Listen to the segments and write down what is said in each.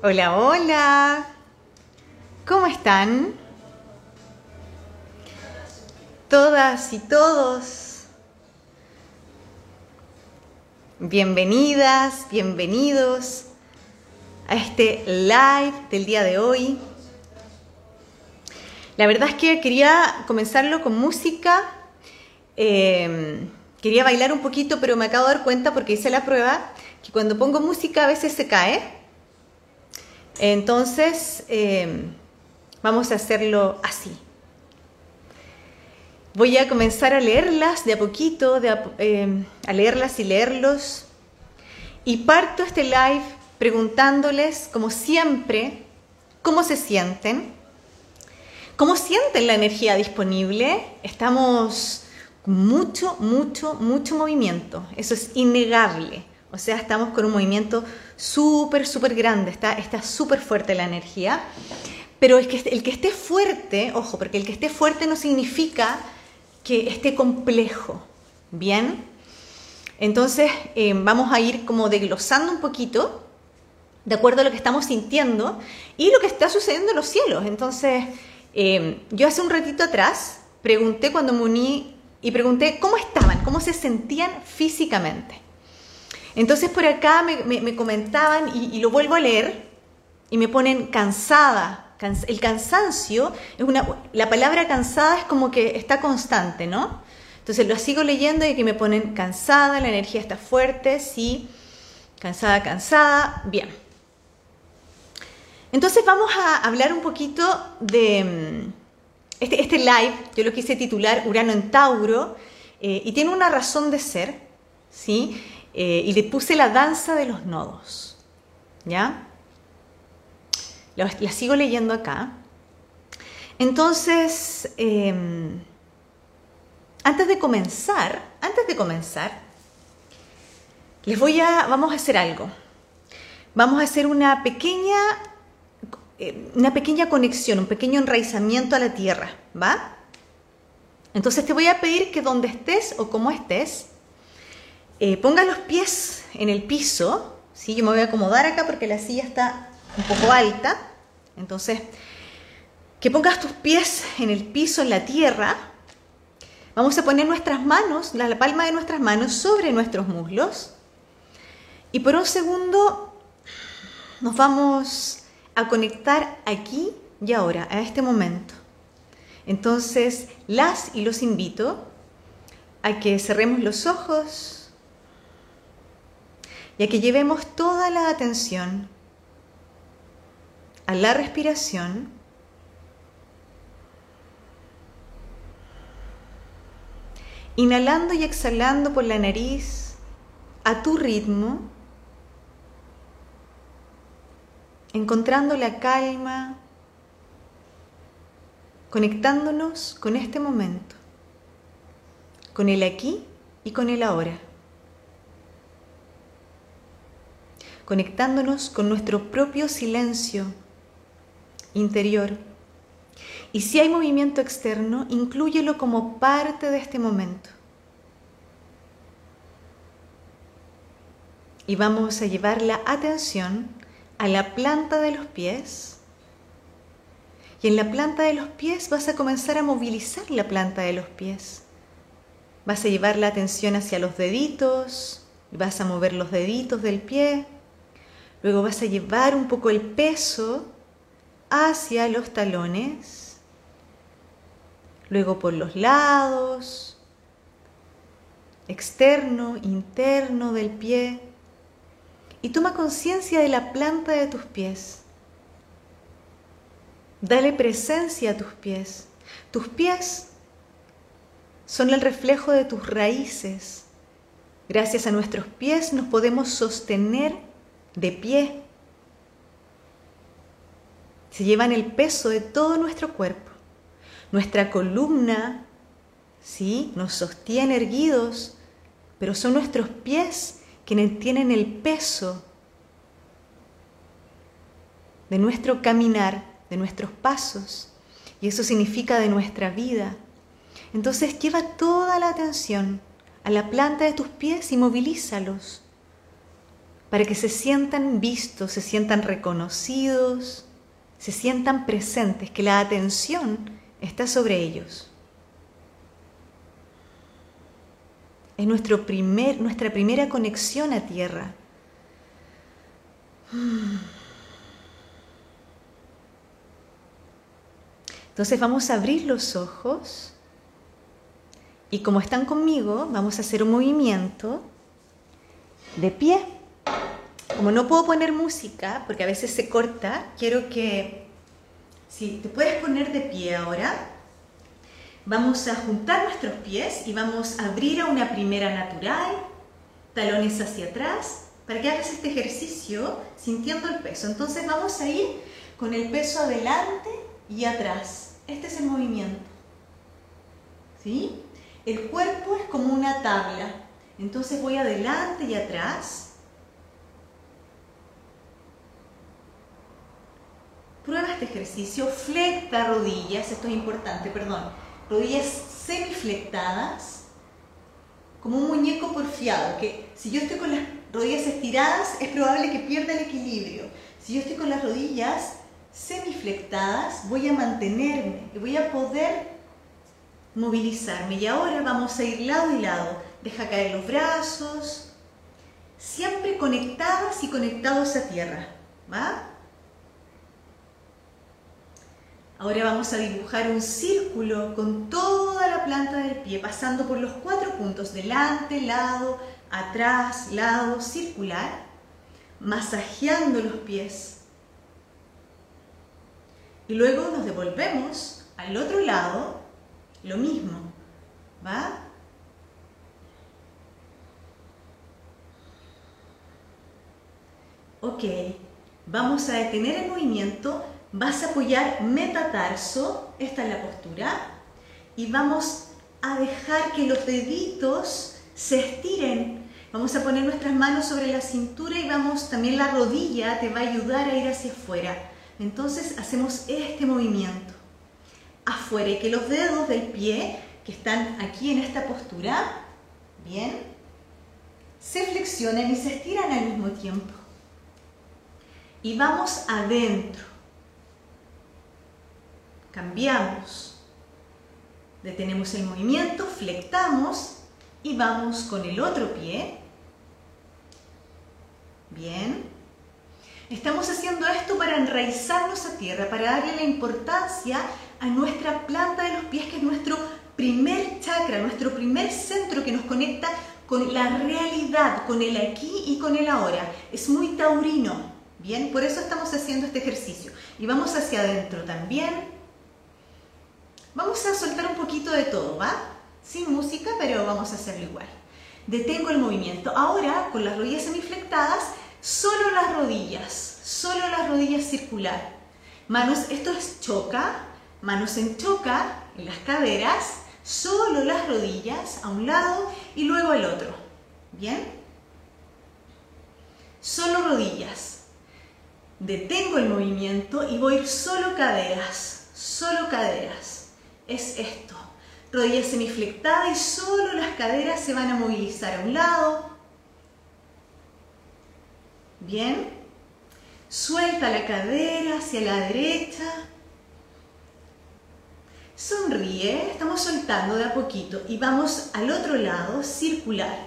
Hola, hola. ¿Cómo están? Todas y todos. Bienvenidas, bienvenidos a este live del día de hoy. La verdad es que quería comenzarlo con música. Eh, quería bailar un poquito, pero me acabo de dar cuenta porque hice la prueba que cuando pongo música a veces se cae. Entonces, eh, vamos a hacerlo así. Voy a comenzar a leerlas de a poquito, de a, leerlas y leerlos. Y parto este live preguntándoles, como siempre, cómo se sienten, cómo sienten la energía disponible. Estamos mucho, mucho, mucho movimiento. Eso es innegable. O sea, estamos con un movimiento súper, súper grande. Está súper fuerte la energía. Pero el que, el que esté fuerte, ojo, porque el que esté fuerte no significa que esté complejo. ¿Bien? Entonces, eh, vamos a ir como desglosando un poquito de acuerdo a lo que estamos sintiendo y lo que está sucediendo en los cielos. Entonces, eh, yo hace un ratito atrás pregunté cuando me uní y pregunté cómo estaban, cómo se sentían físicamente. Entonces por acá me, comentaban y, lo vuelvo a leer y me ponen cansada. el cansancio, es una, la palabra cansada es como que está constante, ¿no? Entonces lo sigo leyendo y que me ponen cansada, la energía está fuerte, sí, cansada, cansada, bien. Entonces vamos a hablar un poquito de, mm, este, este, live yo lo quise titular Urano en Tauro eh, y tiene una razón de ser, ¿sí? Eh, y le puse la danza de los nodos, ¿ya? La, sigo leyendo acá. Entonces, em, antes de comenzar, antes de comenzar, les voy a, vamos a hacer algo. Vamos a hacer una pequeña eh, una pequeña conexión, un pequeño enraizamiento a la tierra, ¿va? Entonces te voy a pedir que donde estés o como estés, eh, pongas los pies en el piso, ¿sí? Yo me voy a acomodar acá porque la silla está un poco alta, entonces que pongas tus pies en el piso, en la tierra. Vamos a poner nuestras manos, la palma de nuestras manos sobre nuestros muslos. Y por un segundo nos vamos a conectar aquí y ahora, a este momento. Entonces, las y los invito a que cerremos los ojos y a que llevemos toda la atención a la respiración. Inhalando y exhalando por la nariz a tu ritmo encontrando la calma, conectándonos con este momento, con el aquí y con el ahora, conectándonos con nuestro propio silencio interior. Y si hay movimiento externo, inclúyelo como parte de este momento. Y vamos a llevar la atención a la planta de los pies. Y en la planta de los pies vas a comenzar a movilizar la planta de los pies. Vas a llevar la atención hacia los deditos, vas a mover los deditos del pie. Luego vas a llevar un poco el peso hacia los talones. Luego por los lados, externo, interno del pie y toma conciencia de la planta de tus pies. Dale presencia a tus pies. Tus pies son el reflejo de tus raíces. Gracias a nuestros pies nos podemos sostener de pie. Se llevan el peso de todo nuestro cuerpo. Nuestra columna, sí, nos sostiene erguidos, pero son nuestros pies quienes tienen el peso de nuestro caminar, de nuestros pasos, y eso significa de nuestra vida. Entonces lleva toda la atención a la planta de tus pies y movilízalos. Para que se sientan vistos, se sientan reconocidos, se sientan presentes, que la atención está sobre ellos. Es nuestro primer, nuestra primera conexión a tierra. Entonces vamos a abrir los ojos y como están conmigo, vamos a hacer un movimiento de pie. Como no puedo poner música, porque a veces se corta, quiero que, si te puedes poner de pie ahora, vamos a juntar nuestros pies y vamos a abrir a una primera natural, talones hacia atrás, para que hagas este ejercicio sintiendo el peso. Entonces vamos a ir con el peso adelante y atrás. Este es el movimiento. ¿Sí? El cuerpo es como una tabla. Entonces voy adelante y atrás. Prueba este ejercicio. Flecta rodillas. Esto es importante, perdón. Rodillas semiflectadas. Como un muñeco porfiado. Que si yo estoy con las rodillas estiradas, es probable que pierda el equilibrio. Si yo estoy con las rodillas semiflectadas, voy a mantenerme y voy a poder movilizarme. Y ahora vamos a ir lado y lado. Deja caer los brazos, siempre conectadas y conectados a tierra. ¿Va? Ahora vamos a dibujar un círculo con toda la planta del pie, pasando por los cuatro puntos, delante, lado, atrás, lado, circular, masajeando los pies. Y luego nos devolvemos al otro lado lo mismo, ¿va? Ok, vamos a detener el movimiento, vas a apoyar metatarso, esta es la postura, y vamos a dejar que los deditos se estiren. Vamos a poner nuestras manos sobre la cintura y vamos, también la rodilla te va a ayudar a ir hacia afuera. Entonces hacemos este movimiento afuera y que los dedos del pie que están aquí en esta postura, bien, se flexionen y se estiran al mismo tiempo. Y vamos adentro. Cambiamos. Detenemos el movimiento, flectamos y vamos con el otro pie. Bien. Estamos haciendo esto para enraizarnos a tierra, para darle la importancia a nuestra planta de los pies, que es nuestro primer chakra, nuestro primer centro que nos conecta con la realidad, con el aquí y con el ahora. Es muy taurino, ¿bien? Por eso estamos haciendo este ejercicio. Y vamos hacia adentro también. Vamos a soltar un poquito de todo, ¿va? Sin música, pero vamos a hacerlo igual. Detengo el movimiento. Ahora, con las rodillas semiflectadas, solo las rodillas, solo las rodillas circular. Manos, esto es choca, manos en choca, en las caderas, solo las rodillas a un lado y luego al otro. ¿Bien? Solo rodillas. Detengo el movimiento y voy solo caderas, solo caderas. Es esto. Rodillas semiflectada y solo las caderas se van a movilizar a un lado. Bien. Suelta la cadera hacia la derecha Sonríe, estamos soltando de a poquito y vamos al otro lado, circular.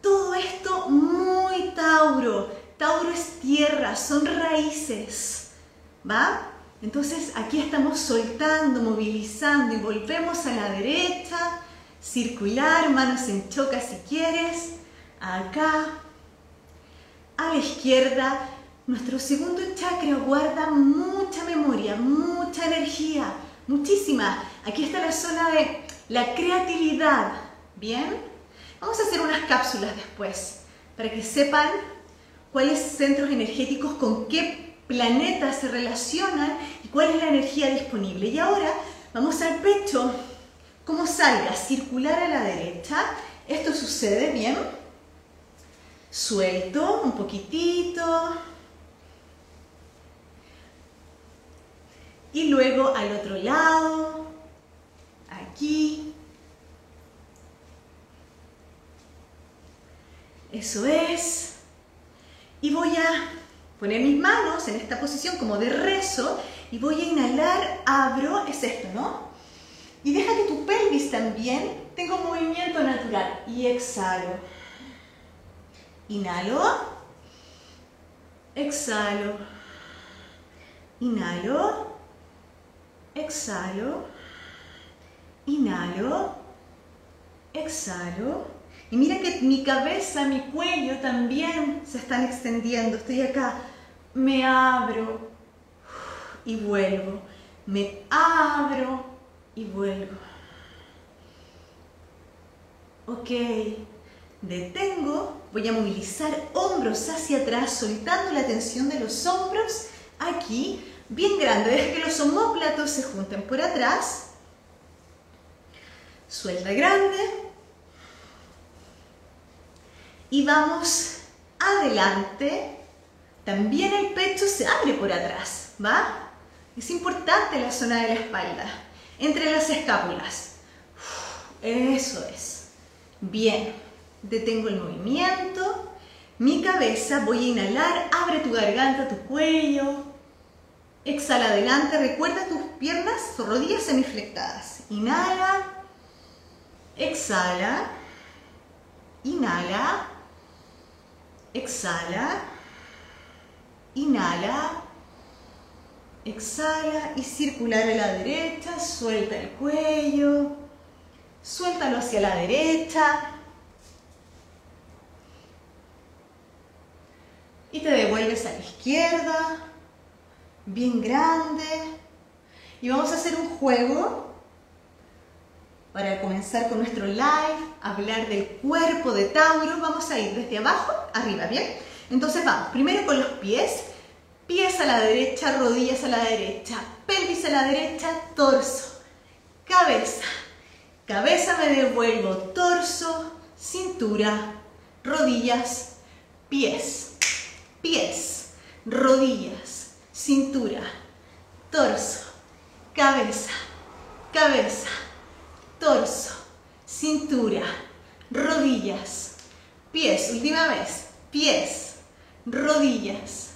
Todo esto muy Tauro. Tauro es tierra, son raíces. ¿Va? Entonces aquí estamos soltando, movilizando y volvemos a la derecha, circular, manos en choca si quieres, acá, a la izquierda, nuestro segundo chakra guarda mucha memoria, mucha energía, muchísima. Aquí está la zona de la creatividad. ¿Bien? Vamos a hacer unas cápsulas después para que sepan cuáles centros energéticos con qué planetas se relacionan y cuál es la energía disponible. Y ahora vamos al pecho. ¿Cómo salga? Circular a la derecha. Esto sucede, ¿bien? Suelto un poquitito Y luego al otro lado, aquí. Eso es. Y voy a poner mis manos en esta posición como de rezo y voy a inhalar, abro, es esto, ¿no? Y deja que tu pelvis también tenga un movimiento natural. Y exhalo. Inhalo. Exhalo. Inhalo. Exhalo. Inhalo. Exhalo. Y mira que mi cabeza, mi cuello también se están extendiendo. Estoy acá. Me abro y vuelvo. Me abro y vuelvo. Ok. Detengo. Voy a movilizar hombros hacia atrás, soltando la tensión de los hombros aquí, bien grande. Deja que los homóplatos se junten por atrás. Suelta grande. Y vamos adelante. También el pecho se abre por atrás, ¿va? Es importante la zona de la espalda, entre las escápulas. Eso es. Bien, detengo el movimiento. Mi cabeza, voy a inhalar, abre tu garganta, tu cuello. Exhala adelante, recuerda tus piernas, rodillas semiflectadas. Inhala, exhala, inhala, exhala, inhala, exhala y circular a la derecha, suelta el cuello, suéltalo hacia la derecha y te devuelves a la izquierda, bien grande. Y vamos a hacer un juego para comenzar con nuestro live, hablar del cuerpo de Tauro. Vamos a ir desde abajo arriba, ¿bien? Entonces vamos, primero con los pies, pies a la derecha, rodillas a la derecha, pelvis a la derecha, torso, cabeza, cabeza me devuelvo, torso, cintura, rodillas, pies, pies, rodillas, cintura, torso, cabeza, cabeza, torso, cintura, rodillas, pies, última vez, pies, rodillas,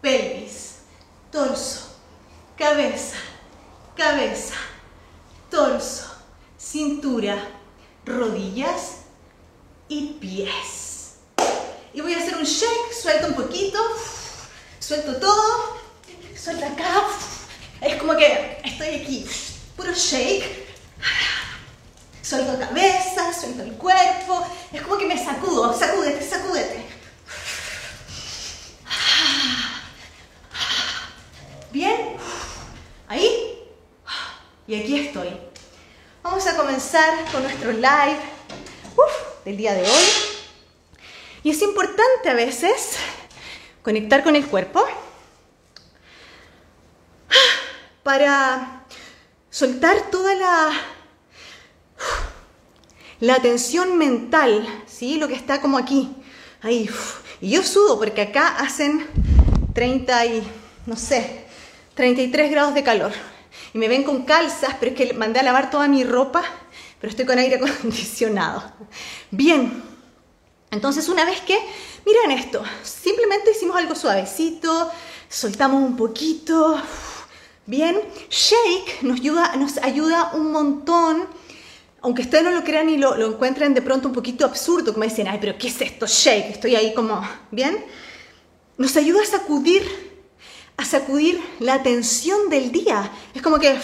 pelvis, torso, cabeza, cabeza, torso, cintura, rodillas y pies. Y voy a hacer un shake, suelto un poquito, suelto todo, suelto acá, es como que estoy aquí, puro shake. Suelto cabeza, suelto el cuerpo, es como que me sacudo, sacúdete, sacúdete. ¿Bien? ¿Ahí? Y aquí estoy. Con nuestro live del día de hoy. Y es importante a veces conectar con el cuerpo para soltar toda la, la tensión mental, ¿sí? Lo que está como aquí, ahí. Y yo sudo porque acá hacen 30 y, no sé, 33 grados de calor. Y me ven con calzas, pero es que mandé a lavar toda mi ropa, pero estoy con aire acondicionado. Bien, entonces una vez que, miren esto, simplemente hicimos algo suavecito, soltamos un poquito. Bien, shake nos ayuda, nos ayuda un montón aunque ustedes no lo crean y lo, lo, encuentren de pronto un poquito absurdo, como dicen, ay, pero ¿qué es esto? Shake, estoy ahí como, ¿bien? Nos ayuda a sacudir a sacudir la tensión del día. Es como que,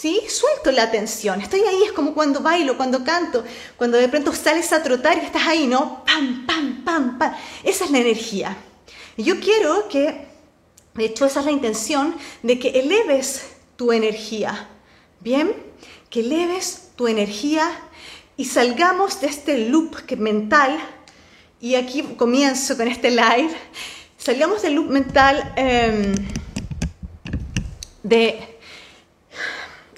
¿sí? Suelto la tensión. Estoy ahí, es como cuando bailo, cuando canto, cuando de pronto sales a trotar y estás ahí, ¿no? Pam, pam, pam, pam. Esa es la energía. Y yo quiero que, de hecho, esa es la intención, de que eleves tu energía. ¿Bien? Que eleves tu energía y salgamos de este loop mental. Y aquí comienzo con este live salgamos del loop mental em, de,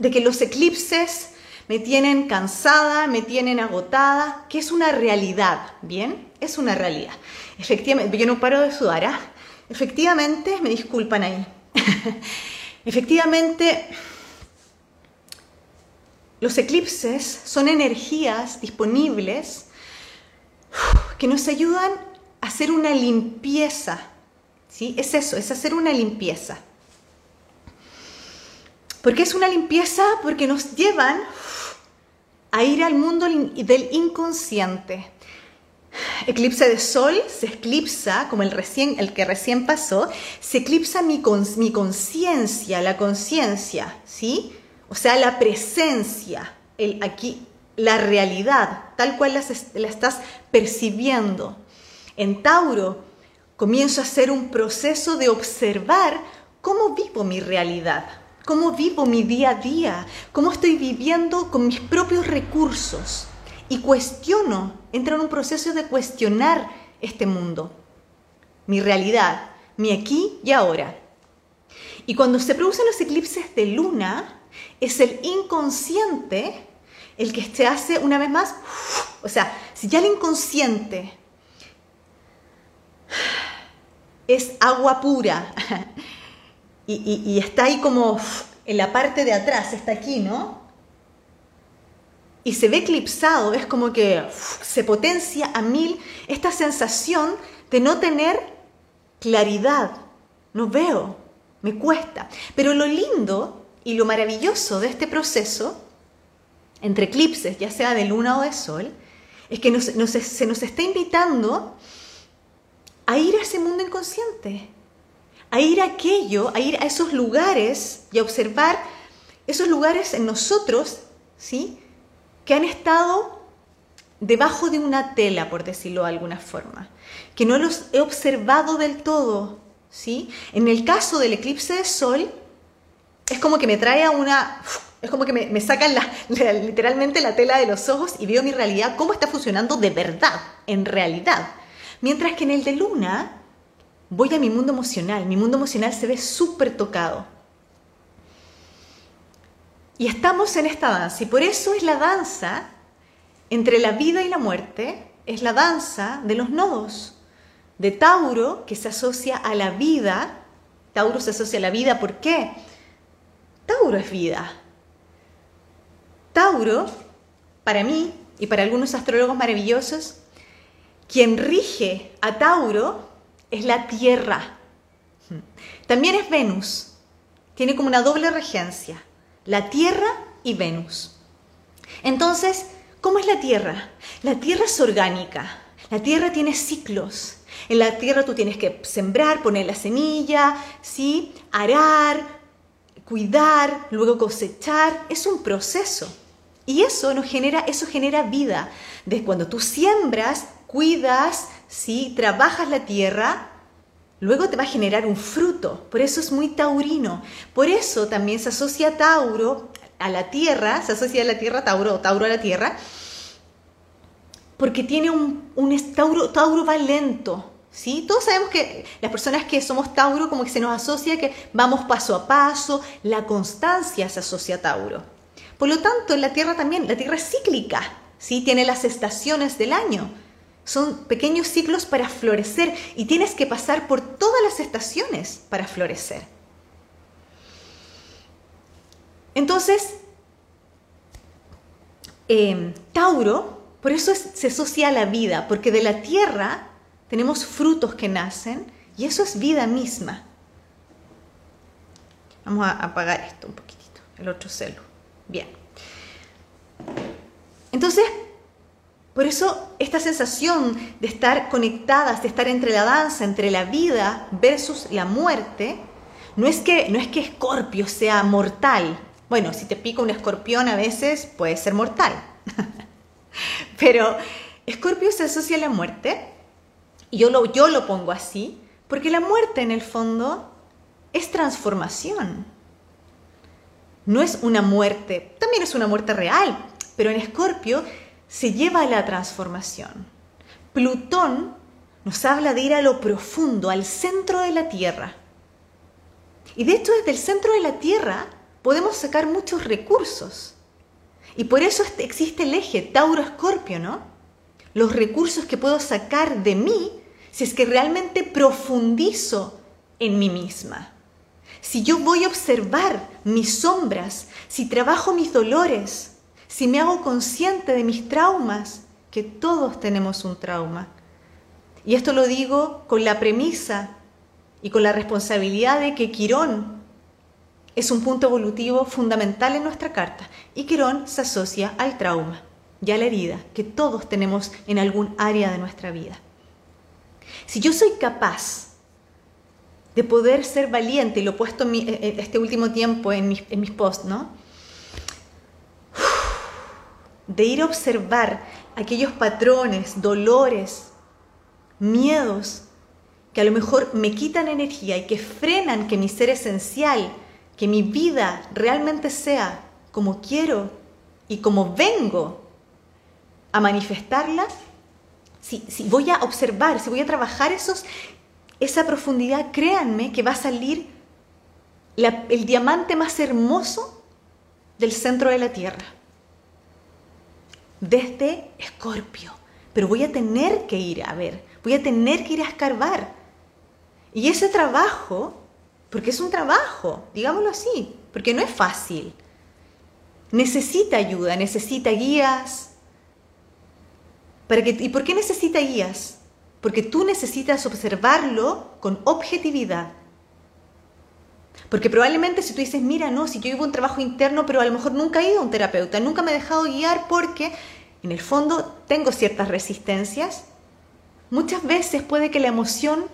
de que los eclipses me tienen cansada, me tienen agotada, que es una realidad, ¿bien? Es una realidad. Efectivamente, yo no paro de sudar, ¿ah? Efectivamente, me disculpan ahí. Efectivamente, los eclipses son energías disponibles que nos ayudan a hacer una limpieza. ¿sí? Es eso, es hacer una limpieza. ¿Por qué es una limpieza? Porque nos llevan a ir al mundo del inconsciente. Eclipse de sol se eclipsa, como el, recién, el que recién pasó, se eclipsa mi, mi conciencia, la conciencia, ¿sí? O sea, la presencia, el, aquí, la realidad, tal cual la estás percibiendo. En Tauro comienzo a hacer un proceso de observar cómo vivo mi realidad cómo vivo mi día a día, cómo estoy viviendo con mis propios recursos. Y cuestiono, entro en un proceso de cuestionar este mundo, mi realidad, mi aquí y ahora. Y cuando se producen los eclipses de luna, es el inconsciente el que se hace una vez más, o sea, si ya el inconsciente es agua pura, y, está ahí como en la parte de atrás, está aquí, ¿no? Y se ve eclipsado, es como que se potencia a mil esta sensación de no tener claridad. No veo, me cuesta. Pero lo lindo y lo maravilloso de este proceso, entre eclipses, ya sea de luna o de sol, es que se nos está invitando a ir a ese mundo inconsciente, a ir a aquello, a ir a esos lugares y a observar esos lugares en nosotros, ¿sí? Que han estado debajo de una tela, por decirlo de alguna forma, que no los he observado del todo, ¿sí? En el caso del eclipse de sol, es como que me trae a una... Es como que me, sacan literalmente la tela de los ojos y veo mi realidad, cómo está funcionando de verdad, en realidad. Mientras que en el de luna, voy a mi mundo emocional, mi mundo emocional se ve súper tocado. Y estamos en esta danza, y por eso es la danza entre la vida y la muerte, es la danza de los nodos, de Tauro, que se asocia a la vida. Tauro se asocia a la vida, ¿por qué? Tauro es vida. Tauro, para mí y para algunos astrólogos maravillosos, quien rige a Tauro es la Tierra. También es Venus. Tiene como una doble regencia. La Tierra y Venus. Entonces, ¿cómo es la Tierra? La Tierra es orgánica. La Tierra tiene ciclos. En la Tierra tú tienes que sembrar, poner la semilla, ¿sí? arar, cuidar, luego cosechar. Es un proceso. Y eso nos genera, eso genera vida. De cuando tú siembras, cuidas, si trabajas la tierra, luego te va a generar un fruto. Por eso es muy taurino. Por eso también se asocia Tauro a la tierra, se asocia a la tierra Tauro Tauro a la tierra, porque tiene un, un Tauro, Tauro va lento. ¿Sí? Todos sabemos que las personas que somos Tauro como que se nos asocia que vamos paso a paso, la constancia se asocia a Tauro. Por lo tanto, en la Tierra también, la Tierra es cíclica, ¿sí? Tiene las estaciones del año. Son pequeños ciclos para florecer y tienes que pasar por todas las estaciones para florecer. Entonces, em, Tauro, por eso se asocia a la vida, porque de la tierra tenemos frutos que nacen y eso es vida misma. Vamos a apagar esto un poquitito, el otro celo. Bien. Entonces, por eso esta sensación de estar conectadas, de estar entre la danza, entre la vida versus la muerte, no es que no es que Escorpio sea mortal. Bueno, si te pica un escorpión a veces puede ser mortal. Pero Escorpio se asocia a la muerte y yo lo, yo lo pongo así porque la muerte en el fondo es transformación. No es una muerte, también es una muerte real, pero en Escorpio se lleva a la transformación. Plutón nos habla de ir a lo profundo, al centro de la Tierra. Y de hecho desde el centro de la Tierra podemos sacar muchos recursos. Y por eso este, existe el eje Tauro-Escorpio, ¿no? Los recursos que puedo sacar de mí si es que realmente profundizo en mí misma. Si yo voy a observar mis sombras, si trabajo mis dolores, si me hago consciente de mis traumas, que todos tenemos un trauma, Y esto lo digo con la premisa y con la responsabilidad de que Quirón es un punto evolutivo fundamental en nuestra carta y Quirón se asocia al trauma y a la herida que todos tenemos en algún área de nuestra vida. Si yo soy capaz de poder ser valiente, y lo he puesto eh, eh, este último tiempo en en mis posts, ¿no? De ir a observar aquellos patrones, dolores, miedos que a lo mejor me quitan energía y que frenan que mi ser esencial, que mi vida realmente sea como quiero y como vengo a manifestarla, si, si voy a observar, si voy a trabajar esos, esa profundidad, créanme que va a salir el diamante más hermoso del centro de la Tierra. Desde Escorpio. Pero voy a tener que ir a ver, voy a tener que ir a escarbar. Y ese trabajo, porque es un trabajo, digámoslo así, porque no es fácil. Necesita ayuda, necesita guías. Para que, ¿Y por qué necesita guías? Porque tú necesitas observarlo con objetividad. Porque probablemente si tú dices, mira, no, si yo llevo un trabajo interno, pero a lo mejor nunca he ido a un terapeuta, nunca me he dejado guiar porque en el fondo tengo ciertas resistencias, muchas veces puede que la emoción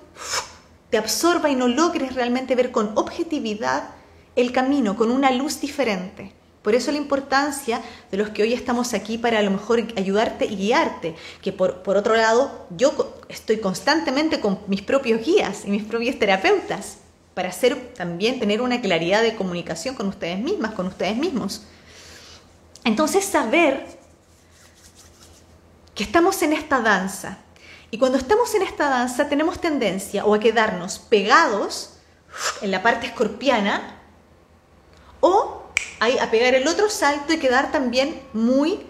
te absorba y no logres realmente ver con objetividad el camino, con una luz diferente. Por eso la importancia de los que hoy estamos aquí para a lo mejor ayudarte y guiarte, que por, por otro lado yo estoy constantemente con mis propios guías y mis propios terapeutas para hacer también tener una claridad de comunicación con ustedes mismas, con ustedes mismos. Entonces saber que estamos en esta danza y cuando estamos en esta danza tenemos tendencia o a quedarnos pegados en la parte escorpiana o a pegar el otro salto y quedar también muy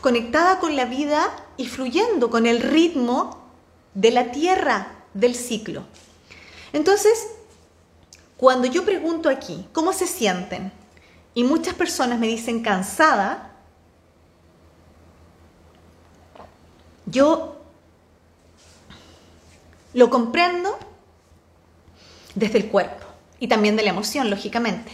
conectada con la vida y fluyendo con el ritmo de la tierra del ciclo. Entonces, cuando yo pregunto aquí, ¿cómo se sienten? Y muchas personas me dicen cansada, yo lo comprendo desde el cuerpo y también de la emoción, lógicamente.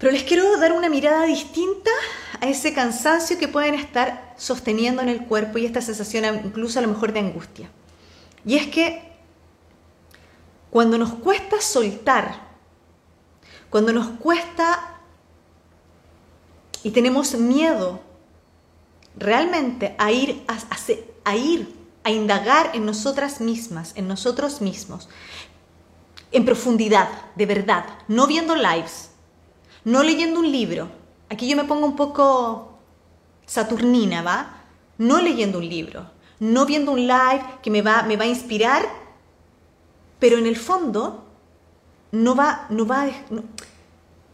Pero les quiero dar una mirada distinta a ese cansancio que pueden estar sosteniendo en el cuerpo y esta sensación incluso a lo mejor de angustia. Y es que cuando nos cuesta soltar, cuando nos cuesta y tenemos miedo realmente a ir a, ir a indagar en nosotras mismas, en nosotros mismos, en profundidad, de verdad, no viendo lives, no leyendo un libro. Aquí yo me pongo un poco saturnina, ¿va? No leyendo un libro, no viendo un live que me va, me va a inspirar, pero en el fondo no va, no va,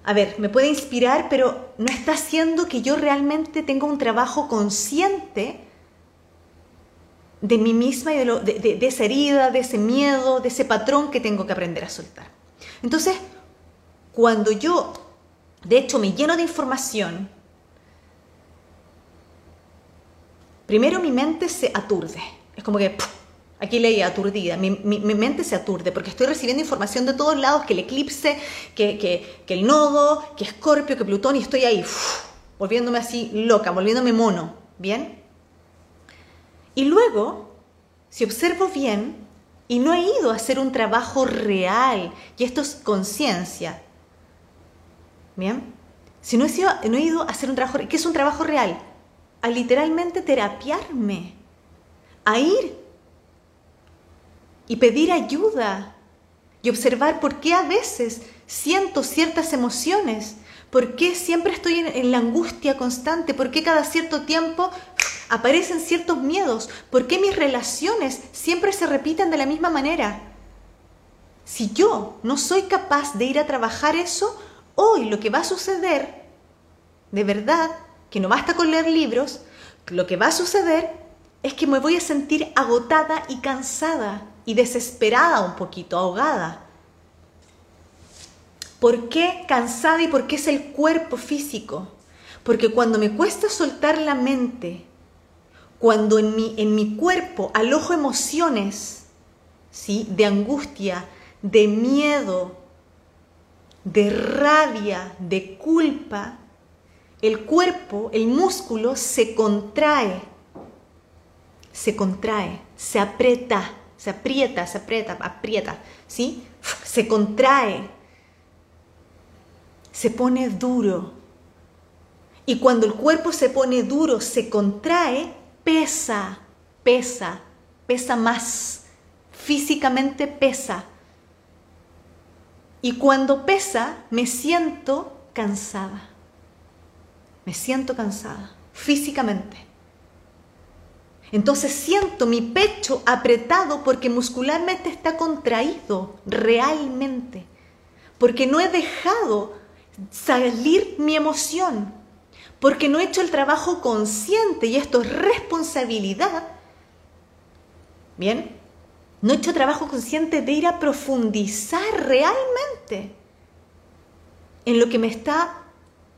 a ver, me puede inspirar, pero no está haciendo que yo realmente tenga un trabajo consciente de mí misma y de, de, de, esa herida, de ese miedo, de ese patrón que tengo que aprender a soltar. Entonces, cuando yo de hecho, me lleno de información. Primero mi mente se aturde. Es como que, aquí leí aturdida, mi, mente se aturde porque estoy recibiendo información de todos lados, que el eclipse, que, el nodo, que Escorpio, que Plutón, y estoy ahí, volviéndome así loca, volviéndome mono. ¿Bien? Y luego, si observo bien, y no he ido a hacer un trabajo real, y esto es conciencia, ¿Bien? Si no he, sido, no he ido a hacer un trabajo, ¿qué es un trabajo real? A literalmente terapiarme, a ir y pedir ayuda y observar por qué a veces siento ciertas emociones, por qué siempre estoy en, la angustia constante, por qué cada cierto tiempo aparecen ciertos miedos, por qué mis relaciones siempre se repiten de la misma manera. Si yo no soy capaz de ir a trabajar eso, hoy lo que va a suceder, de verdad, que no basta con leer libros, lo que va a suceder es que me voy a sentir agotada y cansada y desesperada un poquito, ahogada. ¿Por qué cansada y por qué es el cuerpo físico? Porque cuando me cuesta soltar la mente, cuando en mi, en mi cuerpo alojo emociones ¿sí? de angustia, de miedo, de rabia, de culpa, el cuerpo, el músculo se contrae, se contrae, se aprieta, se aprieta, se aprieta, aprieta, ¿sí? Se contrae, se pone duro. Y cuando el cuerpo se pone duro, se contrae, pesa, pesa, pesa más, físicamente pesa. Y cuando pesa, me siento cansada. Me siento cansada, físicamente. Entonces siento mi pecho apretado porque muscularmente está contraído, realmente. Porque no he dejado salir mi emoción. Porque no he hecho el trabajo consciente y esto es responsabilidad. Bien, no he hecho trabajo consciente de ir a profundizar realmente en lo que me está,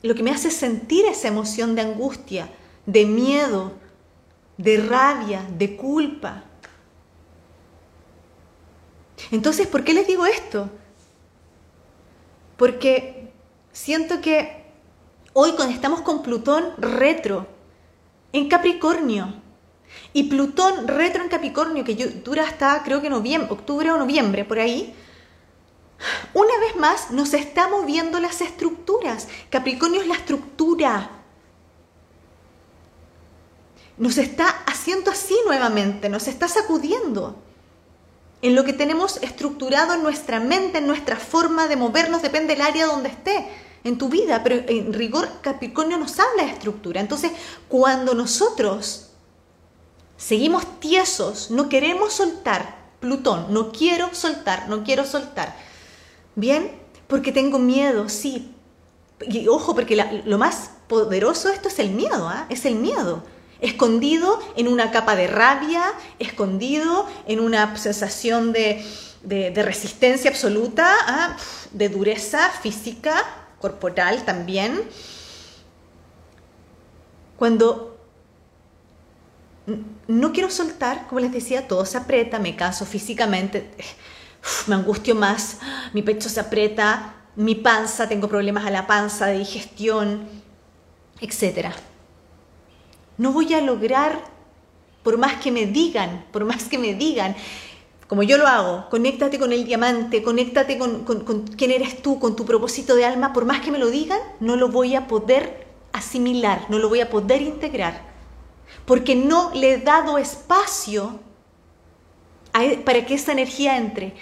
lo que me hace sentir esa emoción de angustia, de miedo, de rabia, de culpa. Entonces, ¿por qué les digo esto? Porque siento que hoy cuando estamos con Plutón retro en Capricornio, y Plutón retro en Capricornio, que dura hasta creo que noviembre, octubre o noviembre, por ahí, una vez más nos está moviendo las estructuras. Capricornio es la estructura. Nos está haciendo así nuevamente, nos está sacudiendo. En lo que tenemos estructurado en nuestra mente, en nuestra forma de movernos, depende del área donde esté en tu vida, pero en rigor Capricornio nos habla de estructura. Entonces, cuando nosotros seguimos tiesos, no queremos soltar, Plutón, no quiero soltar, no quiero soltar. Bien, porque tengo miedo, sí. Y ojo, porque lo más poderoso de esto es el miedo, ¿ah? es el miedo. Escondido en una capa de rabia, escondido en una sensación de, resistencia absoluta, ¿ah? de dureza física, corporal también. Cuando no quiero soltar, como les decía, todo se aprieta, me canso físicamente, me angustio más, mi pecho se aprieta, mi panza, tengo problemas a la panza de digestión, etc. No voy a lograr, por más que me digan, por más que me digan, como yo lo hago, conéctate con el diamante, conéctate con, quién eres tú, con tu propósito de alma, por más que me lo digan, no lo voy a poder asimilar, no lo voy a poder integrar porque no le he dado espacio e, para que esa energía entre.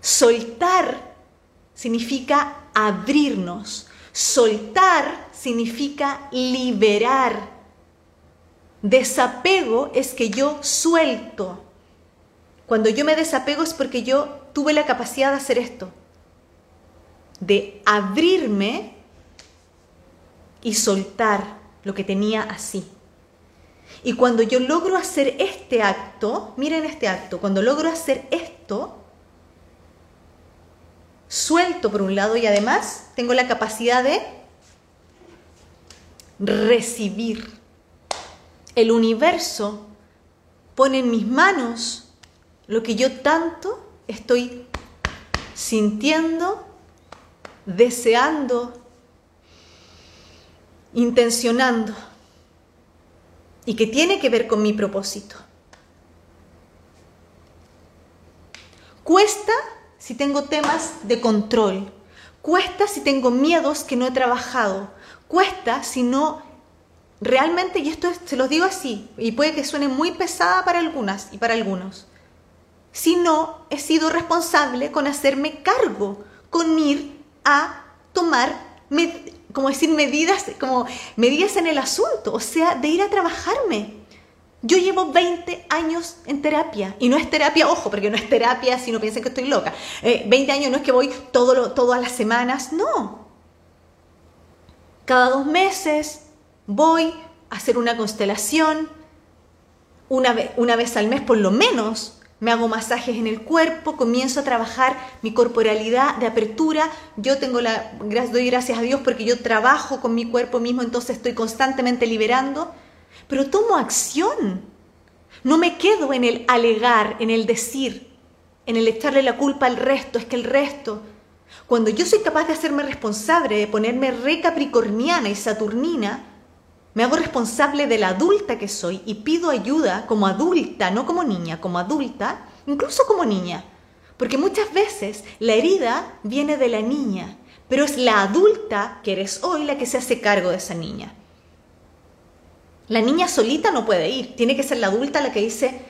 Soltar significa abrirnos, soltar significa liberar. Desapego es que yo suelto. Cuando yo me desapego es porque yo tuve la capacidad de hacer esto, de abrirme y soltar lo que tenía así. Y cuando yo logro hacer este acto, miren este acto, cuando logro hacer esto, suelto por un lado y además tengo la capacidad de recibir. El universo pone en mis manos lo que yo tanto estoy sintiendo, deseando, intencionando y que tiene que ver con mi propósito. Cuesta si tengo temas de control, cuesta si tengo miedos que no he trabajado, cuesta si no realmente, y esto se los digo así, y puede que suene muy pesada para algunas y para algunos, si no he sido responsable con hacerme cargo, con ir a tomar como decir, medidas, como medidas en el asunto, o sea, de ir a trabajarme. Yo llevo 20 años en terapia y no es terapia, ojo, porque no es terapia si no piensan que estoy loca. 20 eh, años no es que voy todo todas las semanas, no. Cada dos meses voy a hacer una constelación, una una vez al mes por lo menos, me hago masajes en el cuerpo, comienzo a trabajar mi corporalidad de apertura. Yo tengo la, doy gracias a Dios porque yo trabajo con mi cuerpo mismo, entonces estoy constantemente liberando, pero tomo acción. No me quedo en el alegar, en el decir, en el echarle la culpa al resto, es que el resto. Cuando yo soy capaz de hacerme responsable, de ponerme re capricorniana y saturnina, me hago responsable de la adulta que soy y pido ayuda como adulta, no como niña, como adulta, incluso como niña. Porque muchas veces la herida viene de la niña, pero es la adulta que eres hoy la que se hace cargo de esa niña. La niña solita no puede ir, tiene que ser la adulta la que dice,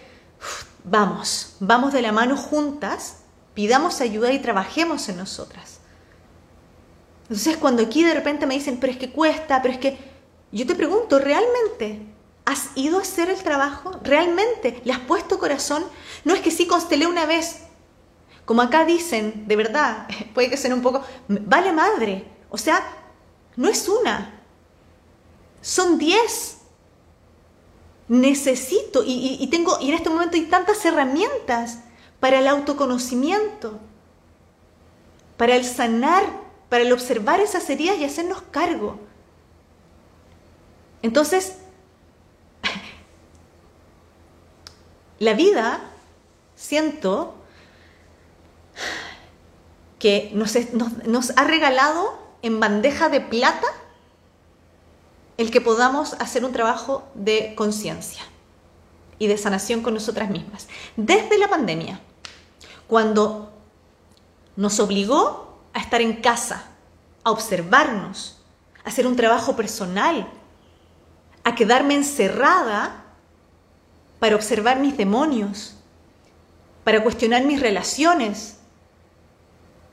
vamos, vamos de la mano juntas, pidamos ayuda y trabajemos en nosotras. Entonces cuando aquí de repente me dicen, pero es que cuesta, pero es que yo te pregunto, ¿realmente has ido a hacer el trabajo? ¿Realmente le has puesto corazón? No es que sí constelé una vez, como acá dicen, de verdad, puede que sea un poco, vale madre. O sea, no es una, son diez. Necesito y, tengo, y en este momento hay tantas herramientas para el autoconocimiento, para el sanar, para el observar esas heridas y hacernos cargo. Entonces, la vida, siento que nos, ha regalado en bandeja de plata el que podamos hacer un trabajo de conciencia y de sanación con nosotras mismas. Desde la pandemia, cuando nos obligó a estar en casa, a observarnos, a hacer un trabajo personal, a quedarme encerrada para observar mis demonios, para cuestionar mis relaciones.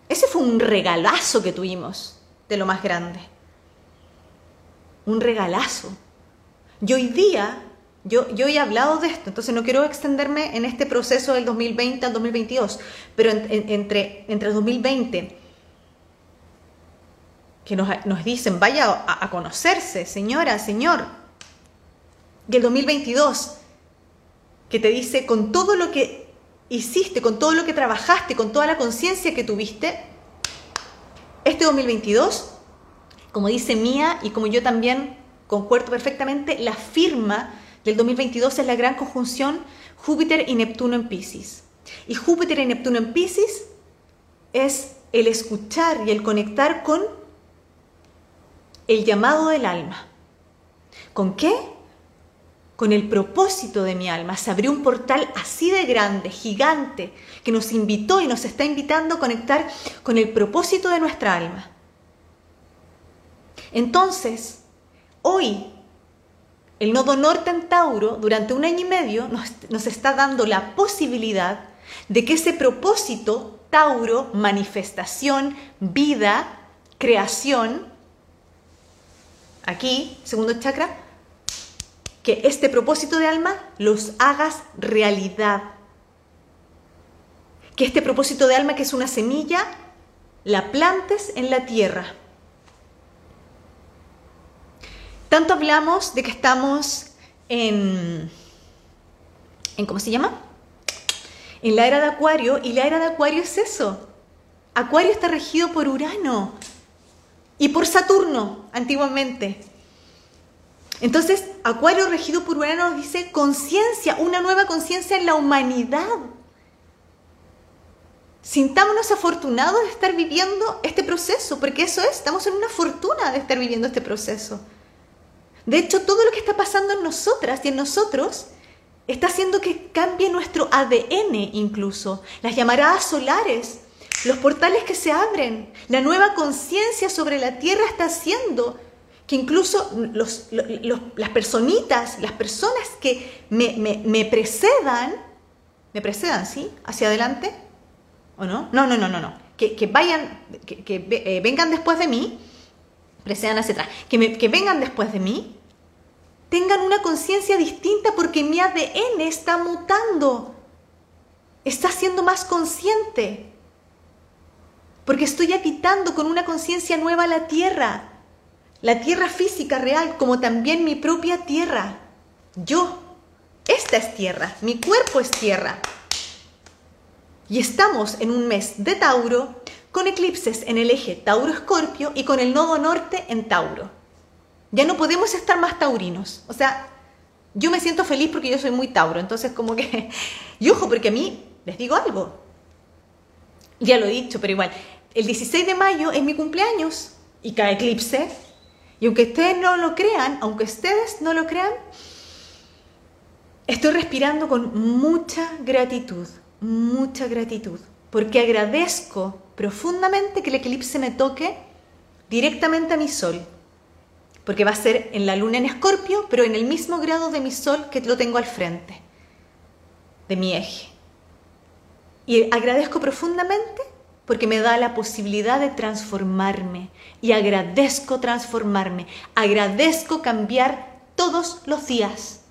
Ese fue un regalazo que tuvimos de lo más grande. Un regalazo. Y hoy día, yo, yo he hablado de esto, entonces no quiero extenderme en este proceso del 2020 al 2022, pero entre, entre el 2020 que nos, dicen, vaya a, a conocerse, señora, señor, y el 2022, que te dice con todo lo que hiciste, con todo lo que trabajaste, con toda la conciencia que tuviste, este 2022, como dice Mía y como yo también concuerdo perfectamente, la firma del 2022 es la gran conjunción Júpiter y Neptuno en Pisces. Y Júpiter y Neptuno en Pisces es el escuchar y el conectar con el llamado del alma. ¿Con qué? con el propósito de mi alma. Se abrió un portal así de grande, gigante, que nos invitó y nos está invitando a conectar con el propósito de nuestra alma. Entonces, hoy, el nodo norte en Tauro, durante un año y medio, nos, nos está dando la posibilidad de que ese propósito, Tauro, manifestación, vida, creación, aquí, segundo chakra, que este propósito de alma los hagas realidad. Que este propósito de alma, que es una semilla, la plantes en la tierra. Tanto hablamos de que estamos en, en ¿cómo se llama? En la era de Acuario, y la era de Acuario es eso. Acuario está regido por Urano y por Saturno antiguamente. Entonces, Acuario regido por Urano nos dice conciencia, una nueva conciencia en la humanidad. Sintámonos afortunados de estar viviendo este proceso, porque eso es, estamos en una fortuna de estar viviendo este proceso. De hecho, todo lo que está pasando en nosotras y en nosotros está haciendo que cambie nuestro ADN incluso, las llamaradas solares, los portales que se abren, la nueva conciencia sobre la Tierra está haciendo que incluso las personitas, las personas que me, precedan, me precedan, ¿sí? Hacia adelante, ¿o no? No, no, no, no, no. Que, vayan, que, eh, vengan después de mí, precedan hacia atrás, que, que vengan después de mí, tengan una conciencia distinta porque mi ADN está mutando, está siendo más consciente, porque estoy habitando con una conciencia nueva la tierra la tierra física real como también mi propia tierra. Yo, esta es tierra, mi cuerpo es tierra. Y estamos en un mes de Tauro con eclipses en el eje Tauro-Escorpio y con el nodo norte en Tauro. Ya no podemos estar más taurinos. O sea, yo me siento feliz porque yo soy muy Tauro. Entonces, como que... Y ojo, porque a mí, les digo algo. Ya lo he dicho, pero igual. El 16 de mayo es mi cumpleaños y cada eclipse. Y aunque ustedes no lo crean, aunque ustedes no lo crean, estoy respirando con mucha gratitud mucha gratitud, porque agradezco profundamente que el eclipse me toque directamente a mi sol, porque va a ser en la luna en escorpio, pero en el mismo grado de mi sol que lo tengo al frente, de mi eje. Y agradezco profundamente porque me da la posibilidad de transformarme y agradezco transformarme, agradezco cambiar todos los días,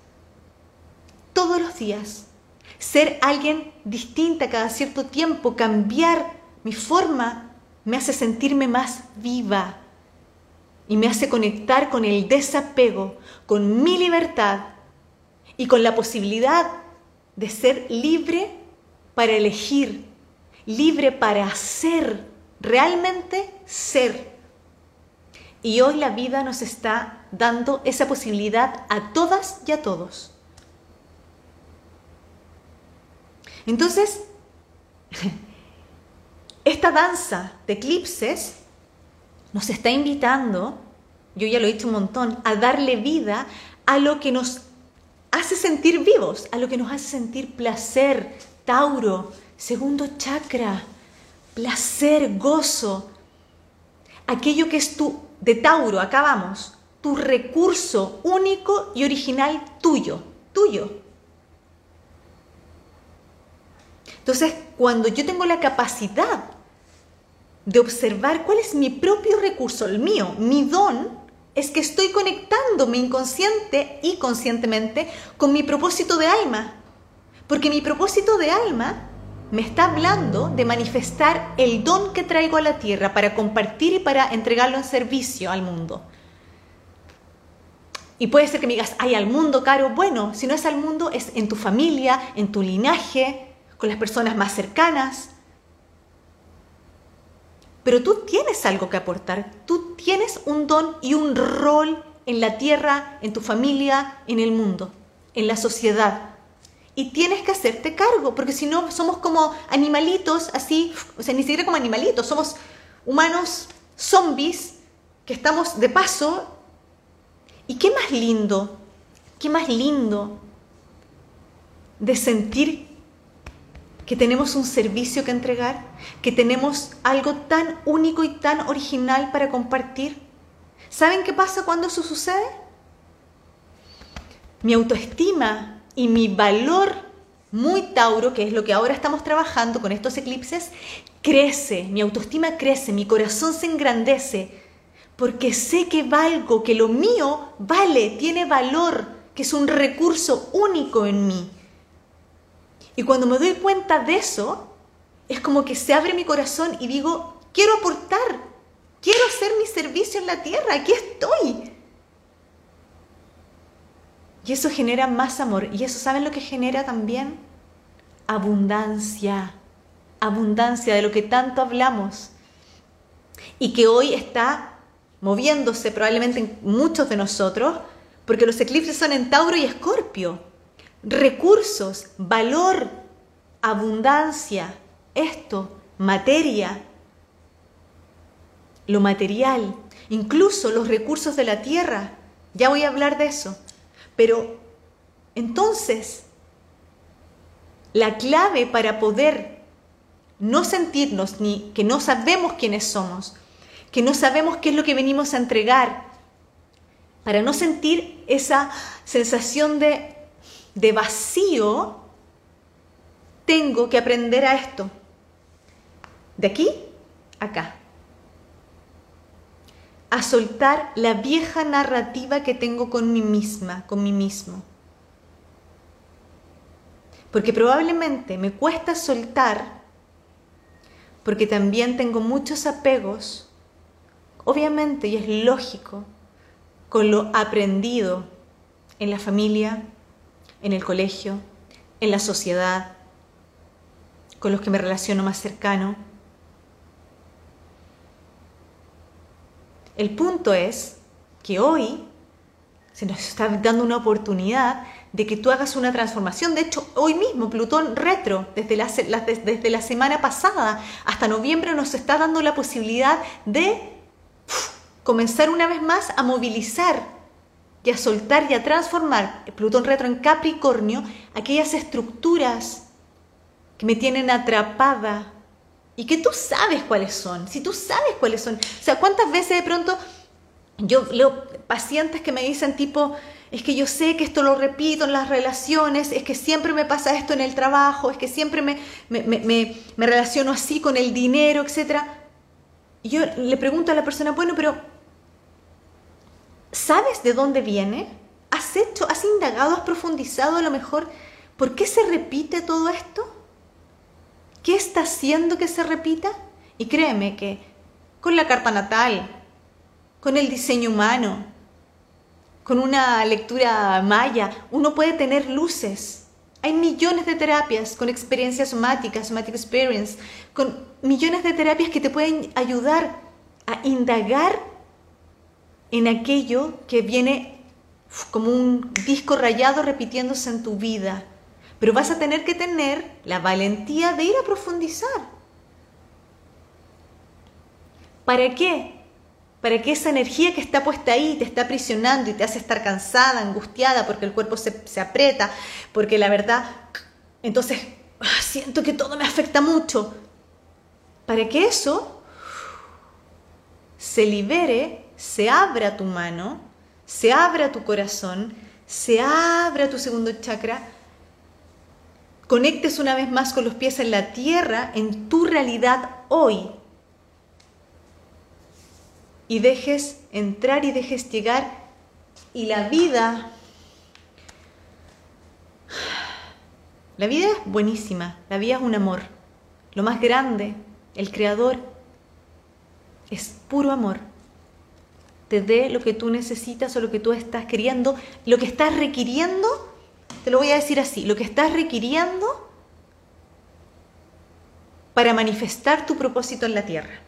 todos los días. Ser alguien distinta cada cierto tiempo, cambiar mi forma, me hace sentirme más viva y me hace conectar con el desapego, con mi libertad y con la posibilidad de ser libre para elegir, libre para ser, realmente ser. Y hoy la vida nos está dando esa posibilidad a todas y a todos. Entonces, esta danza de eclipses nos está invitando, yo ya lo he dicho un montón, a darle vida a lo que nos hace sentir vivos, a lo que nos hace sentir placer, Tauro, segundo chakra, placer, gozo, aquello que es tu, de Tauro, acá vamos, tu recurso único y original tuyo, tuyo. Entonces, cuando yo tengo la capacidad de observar cuál es mi propio recurso, el mío, mi don, es que estoy conectándome inconsciente y conscientemente con mi propósito de alma. Porque mi propósito de alma me está hablando de manifestar el don que traigo a la tierra para compartir y para entregarlo en servicio al mundo. Y puede ser que me digas, ay, al mundo, caro. Bueno, si no es al mundo, es en tu familia, en tu linaje, con las personas más cercanas. Pero tú tienes algo que aportar, tú tienes un don y un rol en la tierra, en tu familia, en el mundo, en la sociedad. Y tienes que hacerte cargo, porque si no somos como animalitos así, o sea, ni siquiera como animalitos, somos humanos zombies que estamos de paso. ¿Y qué más lindo, qué más lindo de sentir que tenemos un servicio que entregar, que tenemos algo tan único y tan original para compartir. ¿Saben qué pasa cuando eso sucede? Mi autoestima y mi valor muy Tauro, que es lo que ahora estamos trabajando con estos eclipses, crece, mi autoestima crece, mi corazón se engrandece, porque sé que valgo, que lo mío vale, tiene valor, que es un recurso único en mí. Y cuando me doy cuenta de eso, es como que se abre mi corazón y digo, quiero aportar, quiero hacer mi servicio en la tierra, aquí estoy. Y eso genera más amor. Y eso, ¿saben lo que genera también? Abundancia. Abundancia de lo que tanto hablamos. Y que hoy está moviéndose probablemente en muchos de nosotros, porque los eclipses son en Tauro y Escorpio recursos, valor, abundancia, esto, materia, lo material, incluso los recursos de la tierra. Ya voy a hablar de eso. Pero entonces, la clave para poder no sentirnos ni que no sabemos quiénes somos, que no sabemos qué es lo que venimos a entregar, para no sentir esa sensación de de vacío, tengo que aprender a esto. De aquí, acá. A soltar la vieja narrativa que tengo con mí misma, con mí mismo. Porque probablemente me cuesta soltar porque también tengo muchos apegos, obviamente, y es lógico, con lo aprendido en la familia, en el colegio, en la sociedad, con los que me relaciono más cercano. El punto es que hoy se nos está dando una oportunidad de que tú hagas una transformación. De hecho, hoy mismo Plutón retro, desde la, desde la semana pasada hasta noviembre, nos está dando la posibilidad de comenzar una vez más a movilizar y a soltar y a transformar Plutón retro en Capricornio aquellas estructuras que me tienen atrapada y que tú sabes cuáles son. Si tú sabes cuáles son. O sea, ¿cuántas veces de pronto yo leo pacientes que me dicen tipo, es que yo sé que esto lo repito en las relaciones, es que siempre me pasa esto en el trabajo, es que siempre me, me, relaciono así con el dinero, etc. Y yo le pregunto a la persona, bueno, pero ¿sabes de dónde viene? ¿Has hecho, has indagado, has profundizado a lo mejor? ¿Por qué se repite todo esto? ¿Qué está haciendo que se repita? Y créeme que con la carta natal, con el diseño humano, con una lectura maya, uno puede tener luces. Hay millones de terapias con experiencias somáticas, somatic experience, con millones de terapias que te pueden ayudar a indagar en aquello que viene como un disco rayado repitiéndose en tu vida. Pero vas a tener que tener la valentía de ir a profundizar. ¿Para qué? para que esa energía que está puesta ahí te está aprisionando y te hace estar cansada, angustiada, porque el cuerpo se, aprieta, porque la verdad, entonces ah, siento que todo me afecta mucho, para que eso se libere, se abra tu mano, se abra tu corazón, se abra tu segundo chakra, conectes una vez más con los pies en la tierra, en tu realidad hoy, y dejes entrar y dejes llegar y la vida, la vida es buenísima, la vida es un amor, lo más grande, el creador es puro amor. Te dé lo que tú necesitas o lo que tú estás queriendo, lo que estás requiriendo, te lo voy a decir así, lo que estás requiriendo para manifestar tu propósito en la tierra.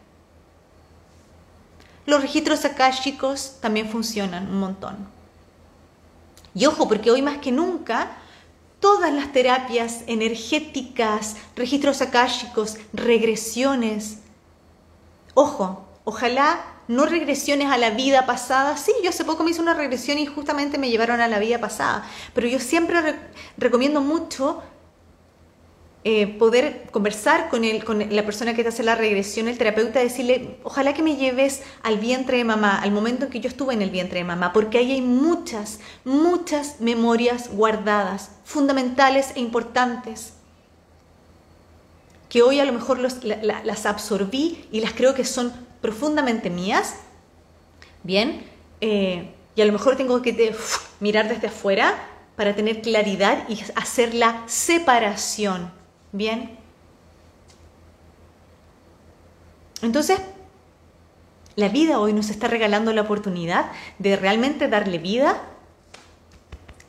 Los registros akáshicos también funcionan un montón. Y ojo, porque hoy más que nunca, todas las terapias energéticas, registros akáshicos, regresiones, ojo, ojalá no regresiones a la vida pasada. Sí, yo hace poco me hice una regresión y justamente me llevaron a la vida pasada, pero yo siempre recomiendo mucho eh, poder conversar con, el, con la persona que te hace la regresión, el terapeuta, decirle, ojalá que me lleves al vientre de mamá, al momento en que yo estuve en el vientre de mamá, porque ahí hay muchas, muchas memorias guardadas, fundamentales e importantes, que hoy a lo mejor las absorbí y las creo que son profundamente mías, bien, eh, y a lo mejor tengo que mirar desde afuera para tener claridad y hacer la separación Bien. Entonces, la vida hoy nos está regalando la oportunidad de realmente darle vida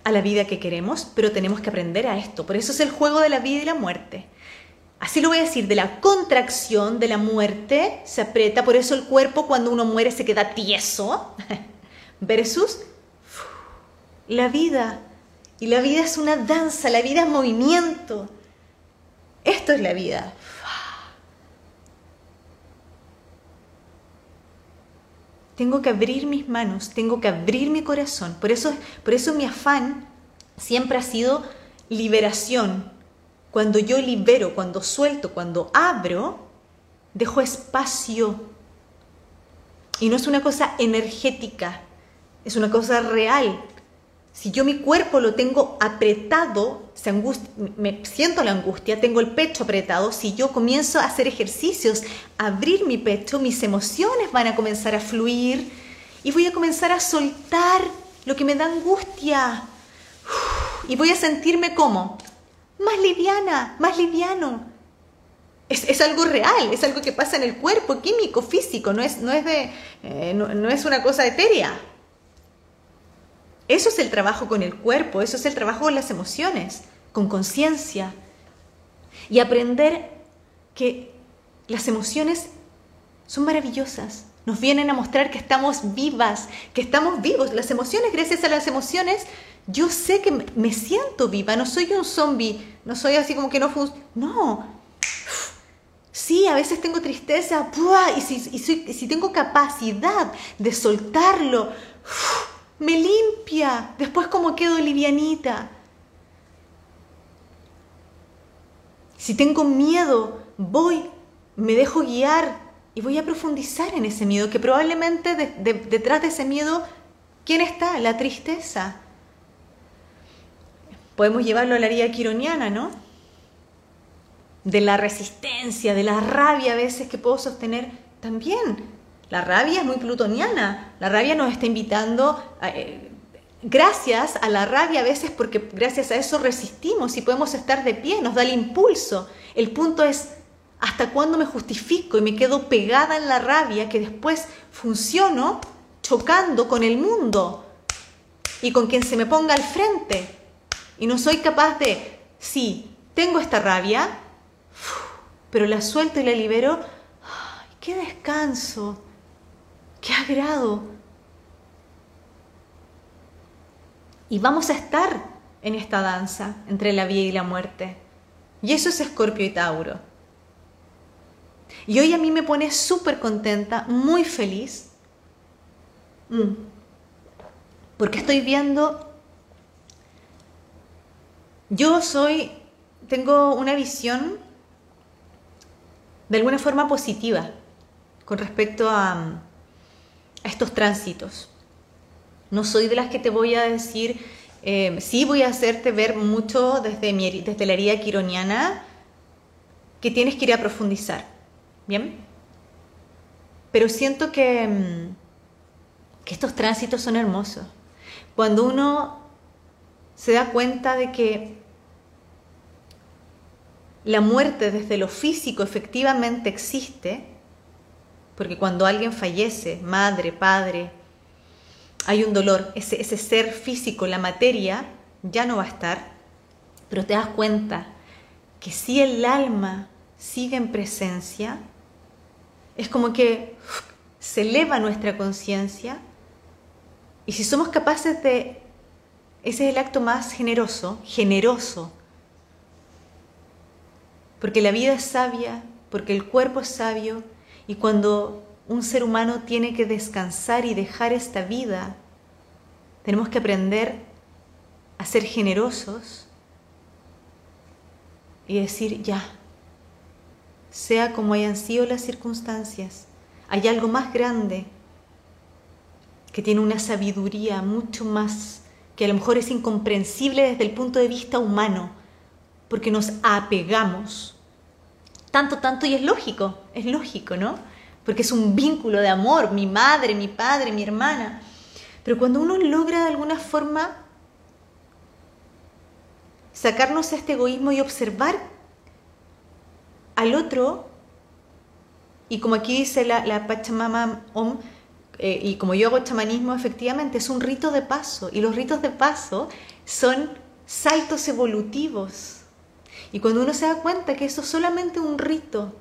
a la vida que queremos, pero tenemos que aprender a esto. Por eso es el juego de la vida y la muerte. Así lo voy a decir, de la contracción de la muerte se aprieta, por eso el cuerpo cuando uno muere se queda tieso, versus la vida. Y la vida es una danza, la vida es movimiento. Esto es la vida. Tengo que abrir mis manos, tengo que abrir mi corazón. Por eso, por eso mi afán siempre ha sido liberación. Cuando yo libero, cuando suelto, cuando abro, dejo espacio. Y no es una cosa energética, es una cosa real. Si yo mi cuerpo lo tengo apretado, se me siento la angustia, tengo el pecho apretado, si yo comienzo a hacer ejercicios, abrir mi pecho, mis emociones van a comenzar a fluir y voy a comenzar a soltar lo que me da angustia. Y voy a sentirme como más liviana, más liviano. Es, algo real, es algo que pasa en el cuerpo, químico, físico, no es, no es, de, eh, no es una cosa etérea. Eso es el trabajo con el cuerpo, eso es el trabajo con las emociones, con conciencia. Y aprender que las emociones son maravillosas. Nos vienen a mostrar que estamos vivas, que estamos vivos. Las emociones, gracias a las emociones, yo sé que me siento viva, no soy un zombie, no soy así como que no. No. Sí, a veces tengo tristeza, y si tengo capacidad de soltarlo, me limpia, después como quedo livianita. Si tengo miedo, voy, me dejo guiar y voy a profundizar en ese miedo, que probablemente detrás de ese miedo, ¿quién está? La tristeza. Podemos llevarlo a la herida quironiana, ¿no? De la resistencia, de la rabia a veces que puedo sostener también. La rabia es muy plutoniana. La rabia nos está invitando, eh, gracias a la rabia a veces, porque gracias a eso resistimos y podemos estar de pie, nos da el impulso. El punto es, ¿hasta cuándo me justifico y me quedo pegada en la rabia que después funciono chocando con el mundo y con quien se me ponga al frente? Y no soy capaz de, sí, tengo esta rabia, pero la suelto y la libero, ¡ay, qué descanso! ¡Qué agrado! Y vamos a estar en esta danza entre la vida y la muerte. Y eso es Escorpio y Tauro. Y hoy a mí me pone súper contenta, muy feliz, mm, porque estoy viendo, yo soy, tengo una visión de alguna forma positiva con respecto a, estos tránsitos. No soy de las que te voy a decir, eh, sí voy a hacerte ver mucho desde, desde la herida quironiana que tienes que ir a profundizar. ¿Bien? Pero siento que, mm, que estos tránsitos son hermosos. Cuando uno se da cuenta de que la muerte desde lo físico efectivamente existe, porque cuando alguien fallece, madre, padre, hay un dolor, ese, ese ser físico, la materia, ya no va a estar, pero te das cuenta que si el alma sigue en presencia, es como que se eleva nuestra conciencia y si somos capaces de, ese es el acto más generoso, generoso, porque la vida es sabia, porque el cuerpo es sabio, y cuando un ser humano tiene que descansar y dejar esta vida, tenemos que aprender a ser generosos y decir, ya, sea como hayan sido las circunstancias, hay algo más grande que tiene una sabiduría mucho más que a lo mejor es incomprensible desde el punto de vista humano, porque nos apegamos tanto, tanto, y es lógico, es lógico, ¿no? Porque es un vínculo de amor, mi madre, mi padre, mi hermana. Pero cuando uno logra de alguna forma sacarnos a este egoísmo y observar al otro, y como aquí dice la, la Pachamama eh, y como yo hago chamanismo, efectivamente es un rito de paso, y los ritos de paso son saltos evolutivos. Y cuando uno se da cuenta que eso es solamente un rito,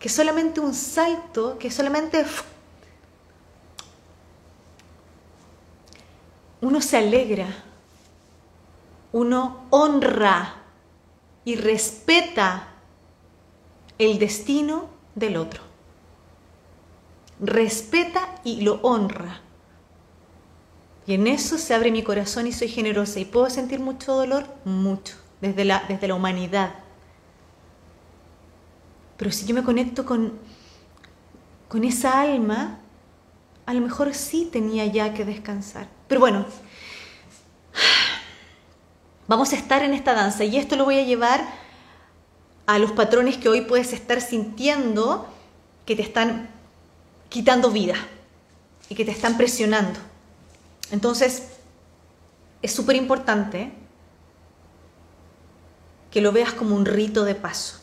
que es solamente un salto, que es solamente... Uno se alegra, uno honra y respeta el destino del otro. Respeta y lo honra. Y en eso se abre mi corazón y soy generosa. ¿Y puedo sentir mucho dolor? Mucho desde la, desde la humanidad. Pero si yo me conecto con, con esa alma, a lo mejor sí tenía ya que descansar. Pero bueno, vamos a estar en esta danza y esto lo voy a llevar a los patrones que hoy puedes estar sintiendo que te están quitando vida y que te están presionando. Entonces, es súper importante que lo veas como un rito de paso,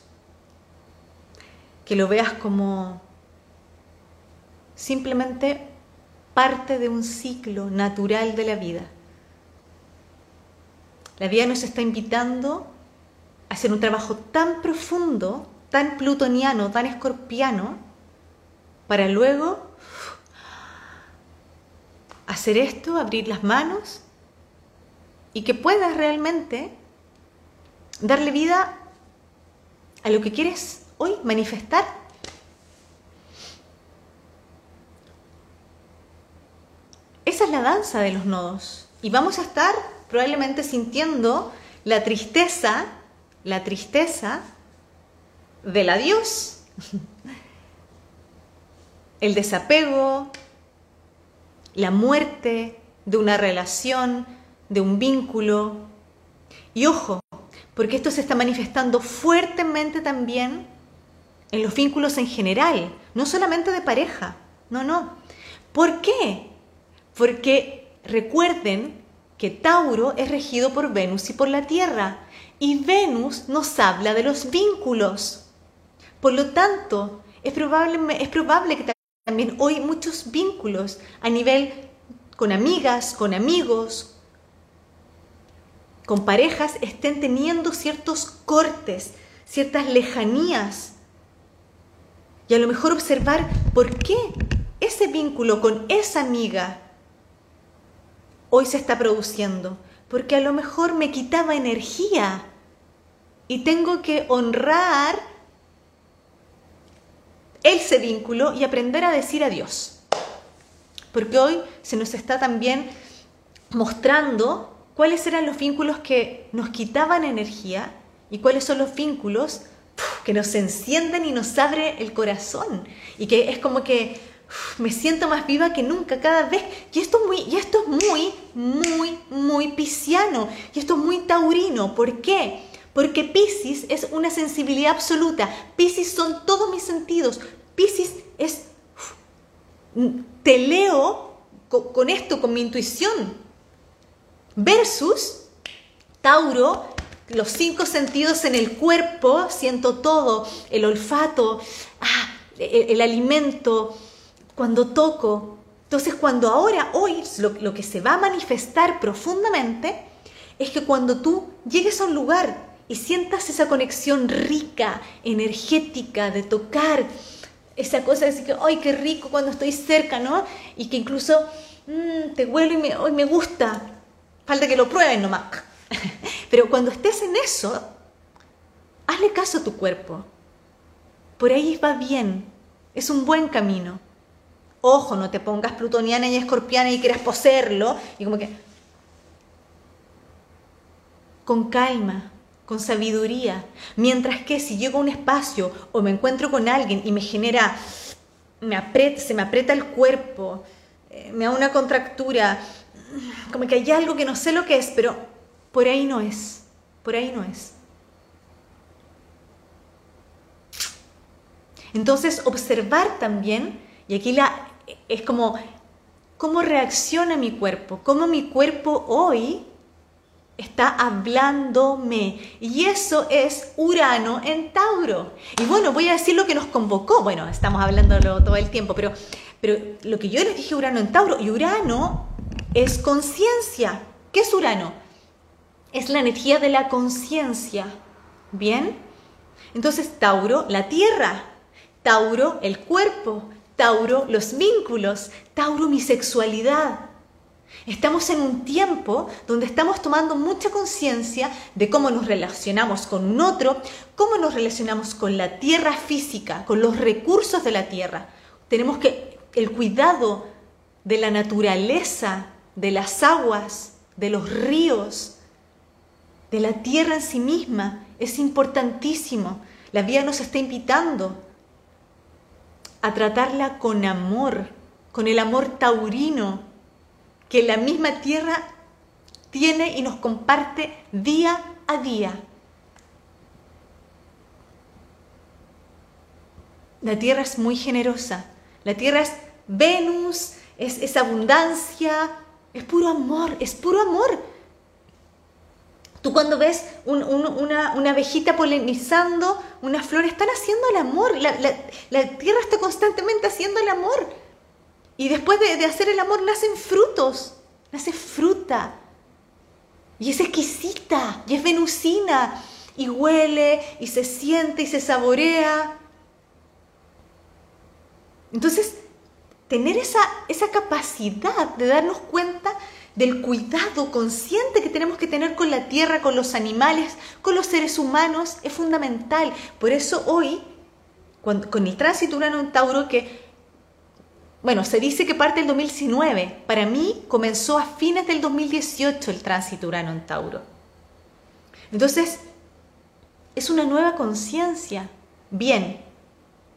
que lo veas como simplemente parte de un ciclo natural de la vida. La vida nos está invitando hacer un trabajo tan profundo tan plutoniano, tan escorpiano, para luego hacer esto, abrir las manos y que puedas realmente darle vida a lo que quieres hoy manifestar. Esa es la danza de los nodos. Y vamos a estar probablemente sintiendo la tristeza, la tristeza del adiós, el desapego, la muerte de una relación, de un vínculo. Y ojo, porque esto se está manifestando fuertemente también en los vínculos en general, no solamente de pareja, no, no. ¿Por qué? Porque recuerden que Tauro es regido por Venus y por la Tierra, y Venus nos habla de los vínculos. Por lo tanto, es probable, es probable que también hoy muchos vínculos a nivel con amigas, con amigos, con parejas estén teniendo ciertos cortes, ciertas lejanías. Y a lo mejor observar por qué ese vínculo con esa amiga hoy se está produciendo. Porque a lo mejor me quitaba energía y tengo que honrar ese vínculo y aprender a decir adiós. Porque hoy se nos está también mostrando cuáles eran los vínculos que nos quitaban energía y cuáles son los vínculos que nos encienden y nos abre el corazón. Y que es como que me siento más viva que nunca cada vez. Y esto es muy, y esto es muy, muy, muy pisciano. Y esto es muy taurino. ¿Por qué? Porque Pisces es una sensibilidad absoluta. Pisces son todos mis sentidos. Pisces es, te leo con, esto, con mi intuición. Versus Tauro, los cinco sentidos en el cuerpo, siento todo, el olfato, ah, el, alimento, cuando toco. Entonces, cuando ahora, hoy, lo que se va a manifestar profundamente es que cuando tú llegues a un lugar y sientas esa conexión rica, energética, de tocar, esa cosa de decir que, ¡ay, qué rico cuando estoy cerca, ¿no? Y que incluso mm, te huelo y me, me gusta. Falta que lo prueben nomás. Pero cuando estés en eso, hazle caso a tu cuerpo. Por ahí va bien. Es un buen camino. Ojo, no te pongas plutoniana y escorpiana y quieras poseerlo. Y como que... Con calma, con sabiduría. Mientras que si llego a un espacio o me encuentro con alguien y me genera, me se me aprieta el cuerpo, eh, me da una contractura, como que hay algo que no sé lo que es, pero por ahí no es, por ahí no es. Entonces, observar también, y aquí la, es como, ¿cómo reacciona mi cuerpo? ¿Cómo mi cuerpo hoy está hablándome. Y eso es Urano en Tauro. Y bueno, voy a decir lo que nos convocó. Bueno, estamos hablándolo todo el tiempo, pero, pero lo que yo les dije Urano en Tauro, y Urano es conciencia. ¿Qué es Urano? Es la energía de la conciencia. ¿Bien? Entonces, Tauro, la tierra. Tauro, el cuerpo. Tauro, los vínculos. Tauro, mi sexualidad. Estamos en un tiempo donde estamos tomando mucha conciencia de cómo nos relacionamos con un otro, cómo nos relacionamos con la tierra física, con los recursos de la tierra. Tenemos que el cuidado de la naturaleza, de las aguas, de los ríos, de la tierra en sí misma es importantísimo. La vida nos está invitando a tratarla con amor, con el amor taurino, que la misma tierra tiene y nos comparte día a día. La tierra es muy generosa. La tierra es Venus, es, abundancia, es puro amor, es puro amor. Tú cuando ves una, abejita polinizando una flor, están haciendo el amor. La, la, tierra está constantemente haciendo el amor. Y después de, hacer el amor nacen frutos, nace fruta. Y es exquisita, y es venusina, y huele y se siente y se saborea. Entonces, tener esa, esa capacidad de darnos cuenta del cuidado consciente que tenemos que tener con la tierra, con los animales, con los seres humanos, es fundamental. Por eso hoy, con el tránsito Urano en Tauro, que, bueno, se dice que parte del 2019, para mí comenzó a fines del 2018 el tránsito Urano en Tauro. Entonces, es una nueva conciencia. Bien,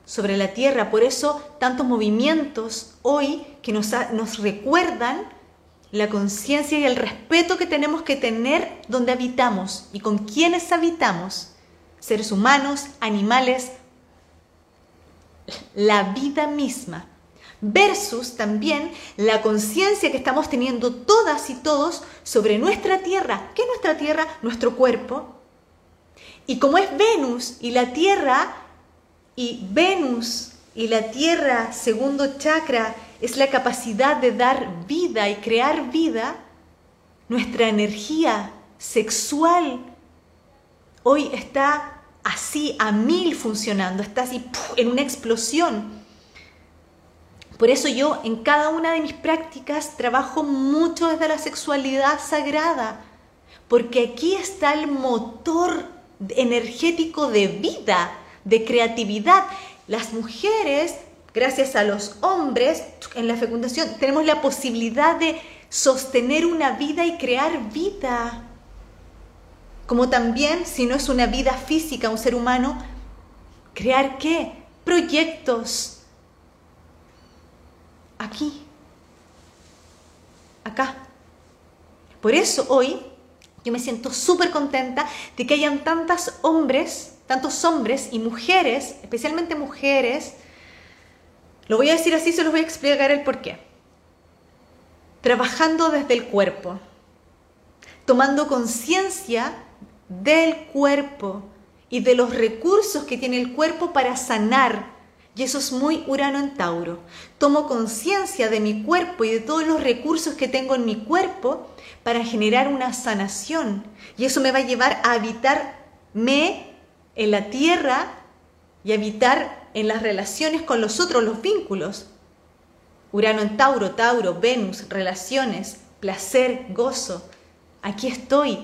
sobre la tierra. Por eso tantos movimientos hoy que nos, nos recuerdan la conciencia y el respeto que tenemos que tener donde habitamos y con quienes habitamos, seres humanos, animales, la vida misma, versus también la conciencia que estamos teniendo todas y todos sobre nuestra tierra. ¿Qué es nuestra tierra? Nuestro cuerpo. Y como es Venus y la tierra y Venus y la Tierra, segundo chakra, es la capacidad de dar vida y crear vida. Nuestra energía sexual hoy está así a mil funcionando, está así en una explosión. Por eso yo en cada una de mis prácticas trabajo mucho desde la sexualidad sagrada, porque aquí está el motor energético de vida de creatividad. Las mujeres, gracias a los hombres, en la fecundación tenemos la posibilidad de sostener una vida y crear vida. Como también, si no es una vida física, un ser humano, crear qué? Proyectos. Aquí. Acá. Por eso hoy yo me siento súper contenta de que hayan tantos hombres tantos hombres y mujeres, especialmente mujeres, lo voy a decir así, se los voy a explicar el por qué. Trabajando desde el cuerpo, tomando conciencia del cuerpo y de los recursos que tiene el cuerpo para sanar. Y eso es muy Urano en Tauro. Tomo conciencia de mi cuerpo y de todos los recursos que tengo en mi cuerpo para generar una sanación. Y eso me va a llevar a habitarme en la tierra y habitar en las relaciones con los otros, los vínculos. Urano en Tauro, Tauro, Venus, relaciones, placer, gozo. Aquí estoy,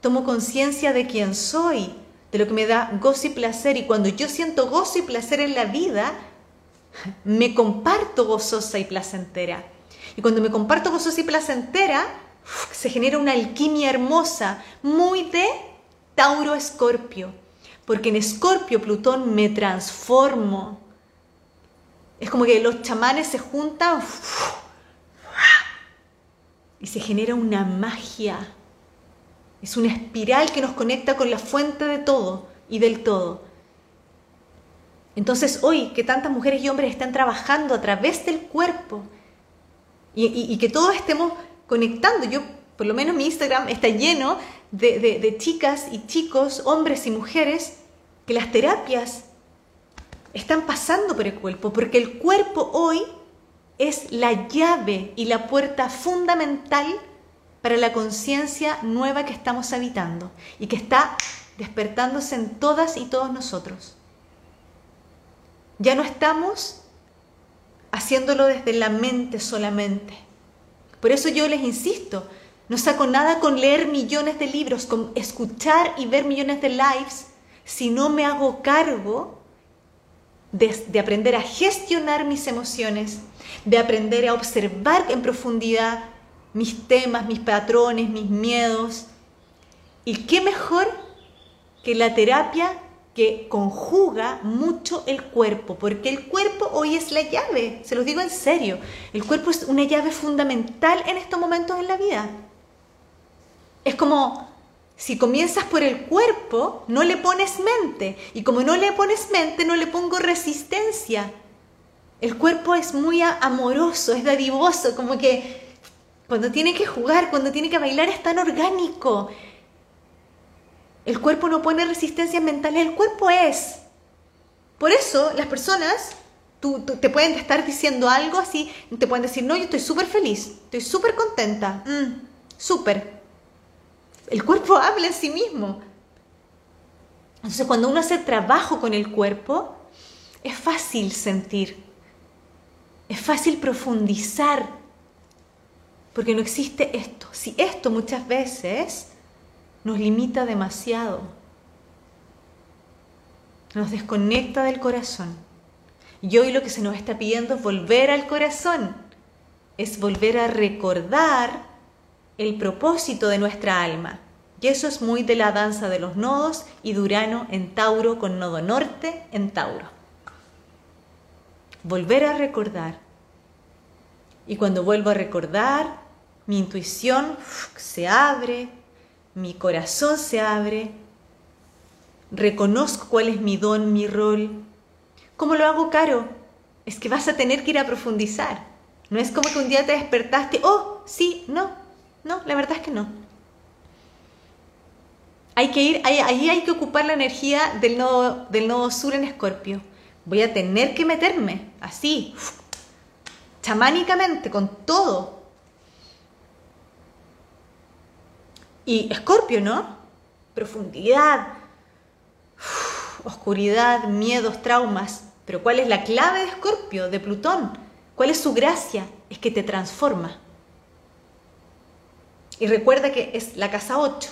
tomo conciencia de quién soy, de lo que me da gozo y placer. Y cuando yo siento gozo y placer en la vida, me comparto gozosa y placentera. Y cuando me comparto gozosa y placentera, se genera una alquimia hermosa, muy de Tauro Escorpio porque en Escorpio, Plutón, me transformo. Es como que los chamanes se juntan y se genera una magia. Es una espiral que nos conecta con la fuente de todo y del todo. Entonces hoy que tantas mujeres y hombres están trabajando a través del cuerpo y, que todos estemos conectando, yo por lo menos mi Instagram está lleno de, chicas y chicos, hombres y mujeres, que las terapias están pasando por el cuerpo, porque el cuerpo hoy es la llave y la puerta fundamental para la conciencia nueva que estamos habitando y que está despertándose en todas y todos nosotros. Ya no estamos haciéndolo desde la mente solamente. Por eso yo les insisto, no saco nada con leer millones de libros, con escuchar y ver millones de lives, si no me hago cargo de, aprender a gestionar mis emociones, de aprender a observar en profundidad mis temas, mis patrones, mis miedos. ¿Y qué mejor que la terapia que conjuga mucho el cuerpo? Porque el cuerpo hoy es la llave, se los digo en serio. El cuerpo es una llave fundamental en estos momentos en la vida. Es como si comienzas por el cuerpo, no le pones mente. Y como no le pones mente, no le pongo resistencia. El cuerpo es muy amoroso, es dadivoso, como que cuando tiene que jugar, cuando tiene que bailar, es tan orgánico. El cuerpo no pone resistencias mentales, el cuerpo es. Por eso las personas tú, te pueden estar diciendo algo así, te pueden decir, no, yo estoy súper feliz, estoy súper contenta, mm, súper el cuerpo habla en sí mismo. Entonces cuando uno hace trabajo con el cuerpo, es fácil sentir, es fácil profundizar, porque no existe esto. Si esto muchas veces nos limita demasiado, nos desconecta del corazón. Y hoy lo que se nos está pidiendo es volver al corazón, es volver a recordar el propósito de nuestra alma. Y eso es muy de la danza de los nodos y Durano en Tauro con nodo norte en Tauro. Volver a recordar. Y cuando vuelvo a recordar, mi intuición se abre, mi corazón se abre, reconozco cuál es mi don, mi rol. ¿Cómo lo hago, Caro? Es que vas a tener que ir a profundizar. No es como que un día te despertaste, oh, sí, no, no, la verdad es que no. Hay que ir, ahí, hay que ocupar la energía del nodo, del nodo sur en Escorpio. Voy a tener que meterme así, chamánicamente, con todo. Y Escorpio, ¿no? Profundidad, oscuridad, miedos, traumas. Pero ¿cuál es la clave de Escorpio, de Plutón? ¿Cuál es su gracia? Es que te transforma. Y recuerda que es la casa 8.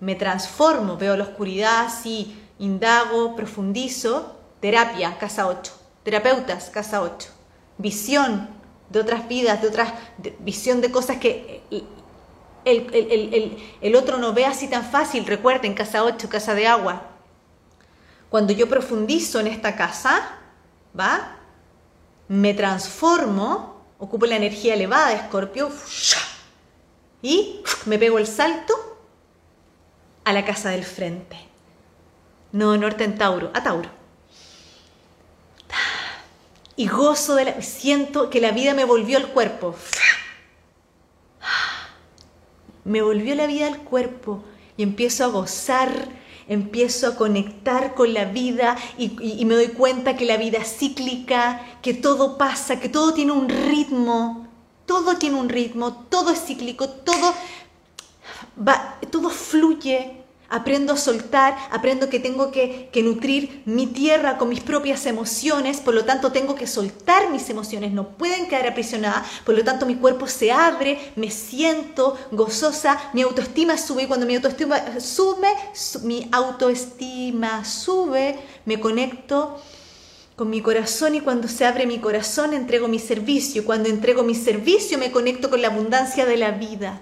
Me transformo, veo la oscuridad, sí, indago, profundizo. Terapia, casa 8. Terapeutas, casa 8. Visión de otras vidas, de otras, visión de cosas que el, el, el, otro no ve así tan fácil. Recuerden, casa 8, casa de agua. Cuando yo profundizo en esta casa, ¿va? Me transformo, ocupo la energía elevada de Escorpio y me pego el salto a la casa del frente. No, norte en Tauro, a Tauro. Y gozo de la... Siento que la vida me volvió al cuerpo. Me volvió la vida al cuerpo y empiezo a gozar, empiezo a conectar con la vida y, me doy cuenta que la vida es cíclica, que todo pasa, que todo tiene un ritmo todo tiene un ritmo, todo es cíclico, todo, va, todo fluye. Aprendo a soltar, aprendo que tengo que, que, nutrir mi tierra con mis propias emociones, por lo tanto tengo que soltar mis emociones, no pueden quedar aprisionadas, por lo tanto mi cuerpo se abre, me siento gozosa, mi autoestima sube y cuando mi autoestima sube, mi autoestima sube, me conecto con mi corazón y cuando se abre mi corazón entrego mi servicio. Cuando entrego mi servicio me conecto con la abundancia de la vida.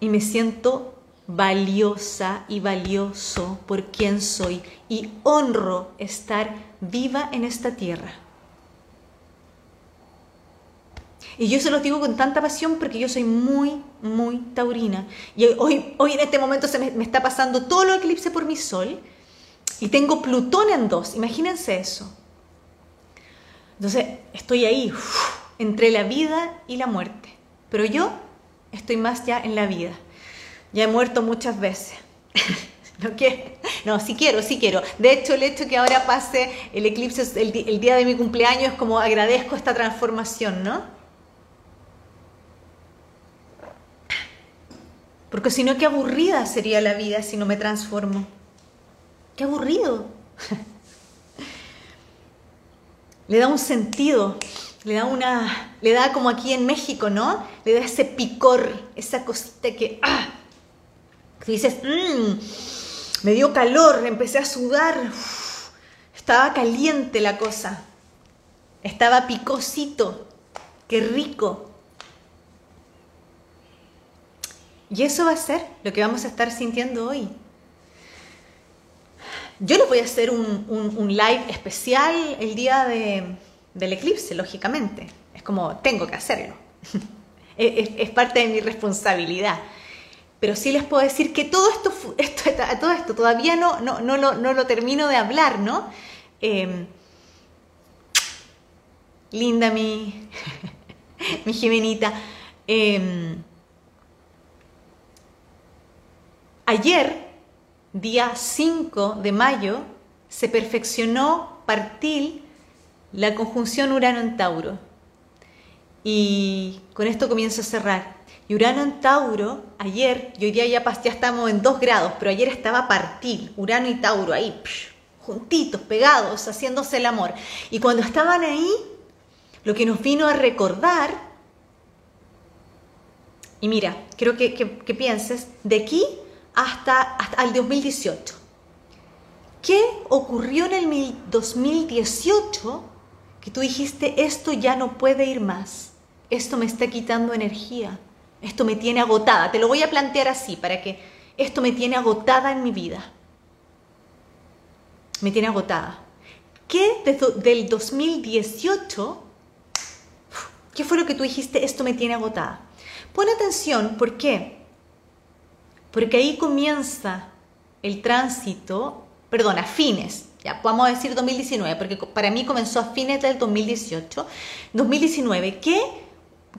Y me siento valiosa y valioso por quien soy y honro estar viva en esta tierra. Y yo se lo digo con tanta pasión porque yo soy muy, muy taurina. Y hoy, hoy en este momento se me, me está pasando todo lo eclipse por mi sol y tengo Plutón en dos, imagínense eso. Entonces estoy ahí, entre la vida y la muerte. Pero yo estoy más ya en la vida. Ya he muerto muchas veces. ¿No No, sí quiero, sí quiero. De hecho, el hecho que ahora pase el eclipse el, el día de mi cumpleaños es como agradezco esta transformación, ¿no? Porque si no, qué aburrida sería la vida si no me transformo. Qué aburrido. le da un sentido, le da una, le da como aquí en México, ¿no? Le da ese picor, esa cosita que, ah, dices, mmm, me dio calor, empecé a sudar, estaba caliente la cosa, estaba picosito, qué rico. Y eso va a ser lo que vamos a estar sintiendo hoy. Yo les voy a hacer un, live especial el día del eclipse, lógicamente. Es como, tengo que hacerlo. es, parte de mi responsabilidad. Pero sí les puedo decir que todo esto, todo esto todavía no, no, no, lo, no lo termino de hablar, ¿no? Em, linda mi, mi Jimenita. Em, ayer día 5 de mayo, se perfeccionó partil la conjunción Urano en Tauro. Y con esto comienzo a cerrar. Y Urano en Tauro, ayer, y hoy día ya, ya estamos en 2 grados, pero ayer estaba a partir, Urano y Tauro ahí, juntitos, pegados, haciéndose el amor. Y cuando estaban ahí, lo que nos vino a recordar, y mira, quiero que, que, pienses, de aquí hasta, hasta el 2018. ¿Qué ocurrió en el 2018 que tú dijiste, esto ya no puede ir más? Esto me está quitando energía, esto me tiene agotada. Te lo voy a plantear así, para que esto me tiene agotada en mi vida. Me tiene agotada. ¿Qué del 2018 ¿Qué fue lo que tú dijiste? Esto me tiene agotada. Pon atención, ¿por qué? Porque ahí comienza el tránsito, perdón, a fines, ya vamos a decir 2019, porque para mí comenzó a fines del 2018. 2019, ¿qué,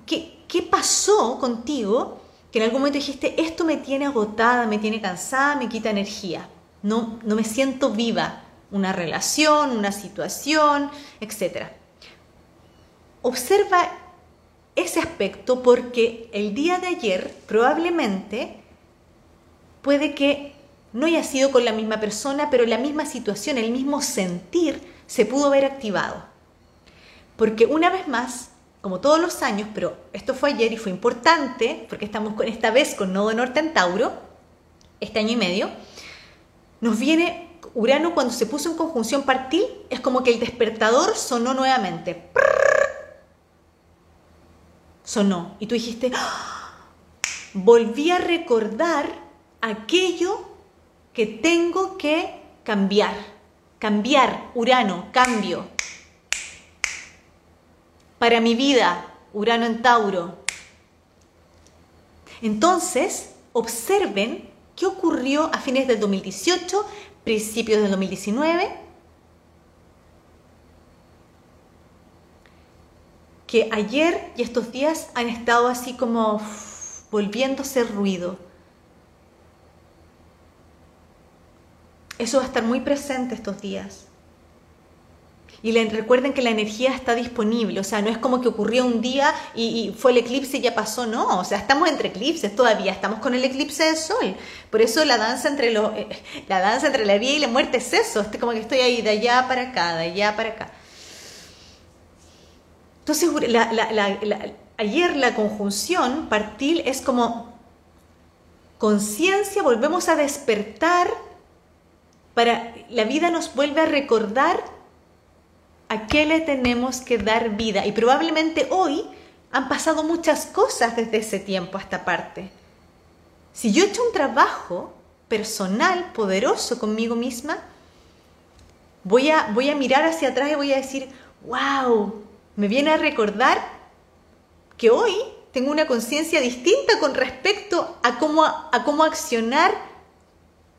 qué, qué pasó contigo que en algún momento dijiste, esto me tiene agotada, me tiene cansada, me quita energía? No, no me siento viva. Una relación, una situación, etc. Observa ese aspecto porque el día de ayer probablemente puede que no haya sido con la misma persona, pero la misma situación, el mismo sentir se pudo haber activado. Porque una vez más, como todos los años, pero esto fue ayer y fue importante, porque estamos con, esta vez con Nodo Norte en Tauro, este año y medio, nos viene Urano cuando se puso en conjunción partil, es como que el despertador sonó nuevamente sonó. Y tú dijiste, ¡Ah! volví a recordar aquello que tengo que cambiar. Cambiar, Urano, cambio. Para mi vida, Urano en Tauro. Entonces, observen qué ocurrió a fines del 2018, principios del 2019 que ayer y estos días han estado así como volviéndose ruido. Eso va a estar muy presente estos días. Y le, recuerden que la energía está disponible, o sea, no es como que ocurrió un día y, fue el eclipse y ya pasó, no, o sea, estamos entre eclipses todavía, estamos con el eclipse del sol. Por eso la danza entre, eh, la, danza entre la vida y la muerte es eso, es como que estoy ahí de allá para acá, de allá para acá. Entonces, ayer la conjunción partil es como conciencia, volvemos a despertar para la vida nos vuelve a recordar a qué le tenemos que dar vida. Y probablemente hoy han pasado muchas cosas desde ese tiempo a esta parte. Si yo he hecho un trabajo personal, poderoso conmigo misma, voy a, voy a mirar hacia atrás y voy a decir, wow, me viene a recordar que hoy tengo una conciencia distinta con respecto a cómo, a cómo accionar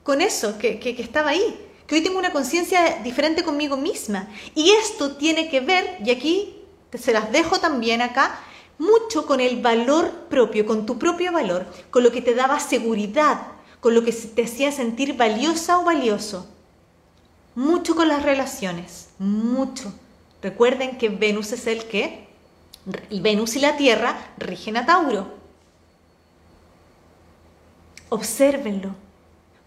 con eso que, que, estaba ahí. Que hoy tengo una conciencia diferente conmigo misma. Y esto tiene que ver, y aquí se las dejo también acá, mucho con el valor propio, con tu propio valor, con lo que te daba seguridad, con lo que te hacía sentir valiosa o valioso. Mucho con las relaciones, mucho. Recuerden que Venus es el que, y Venus y la Tierra rigen a Tauro. Obsérvenlo,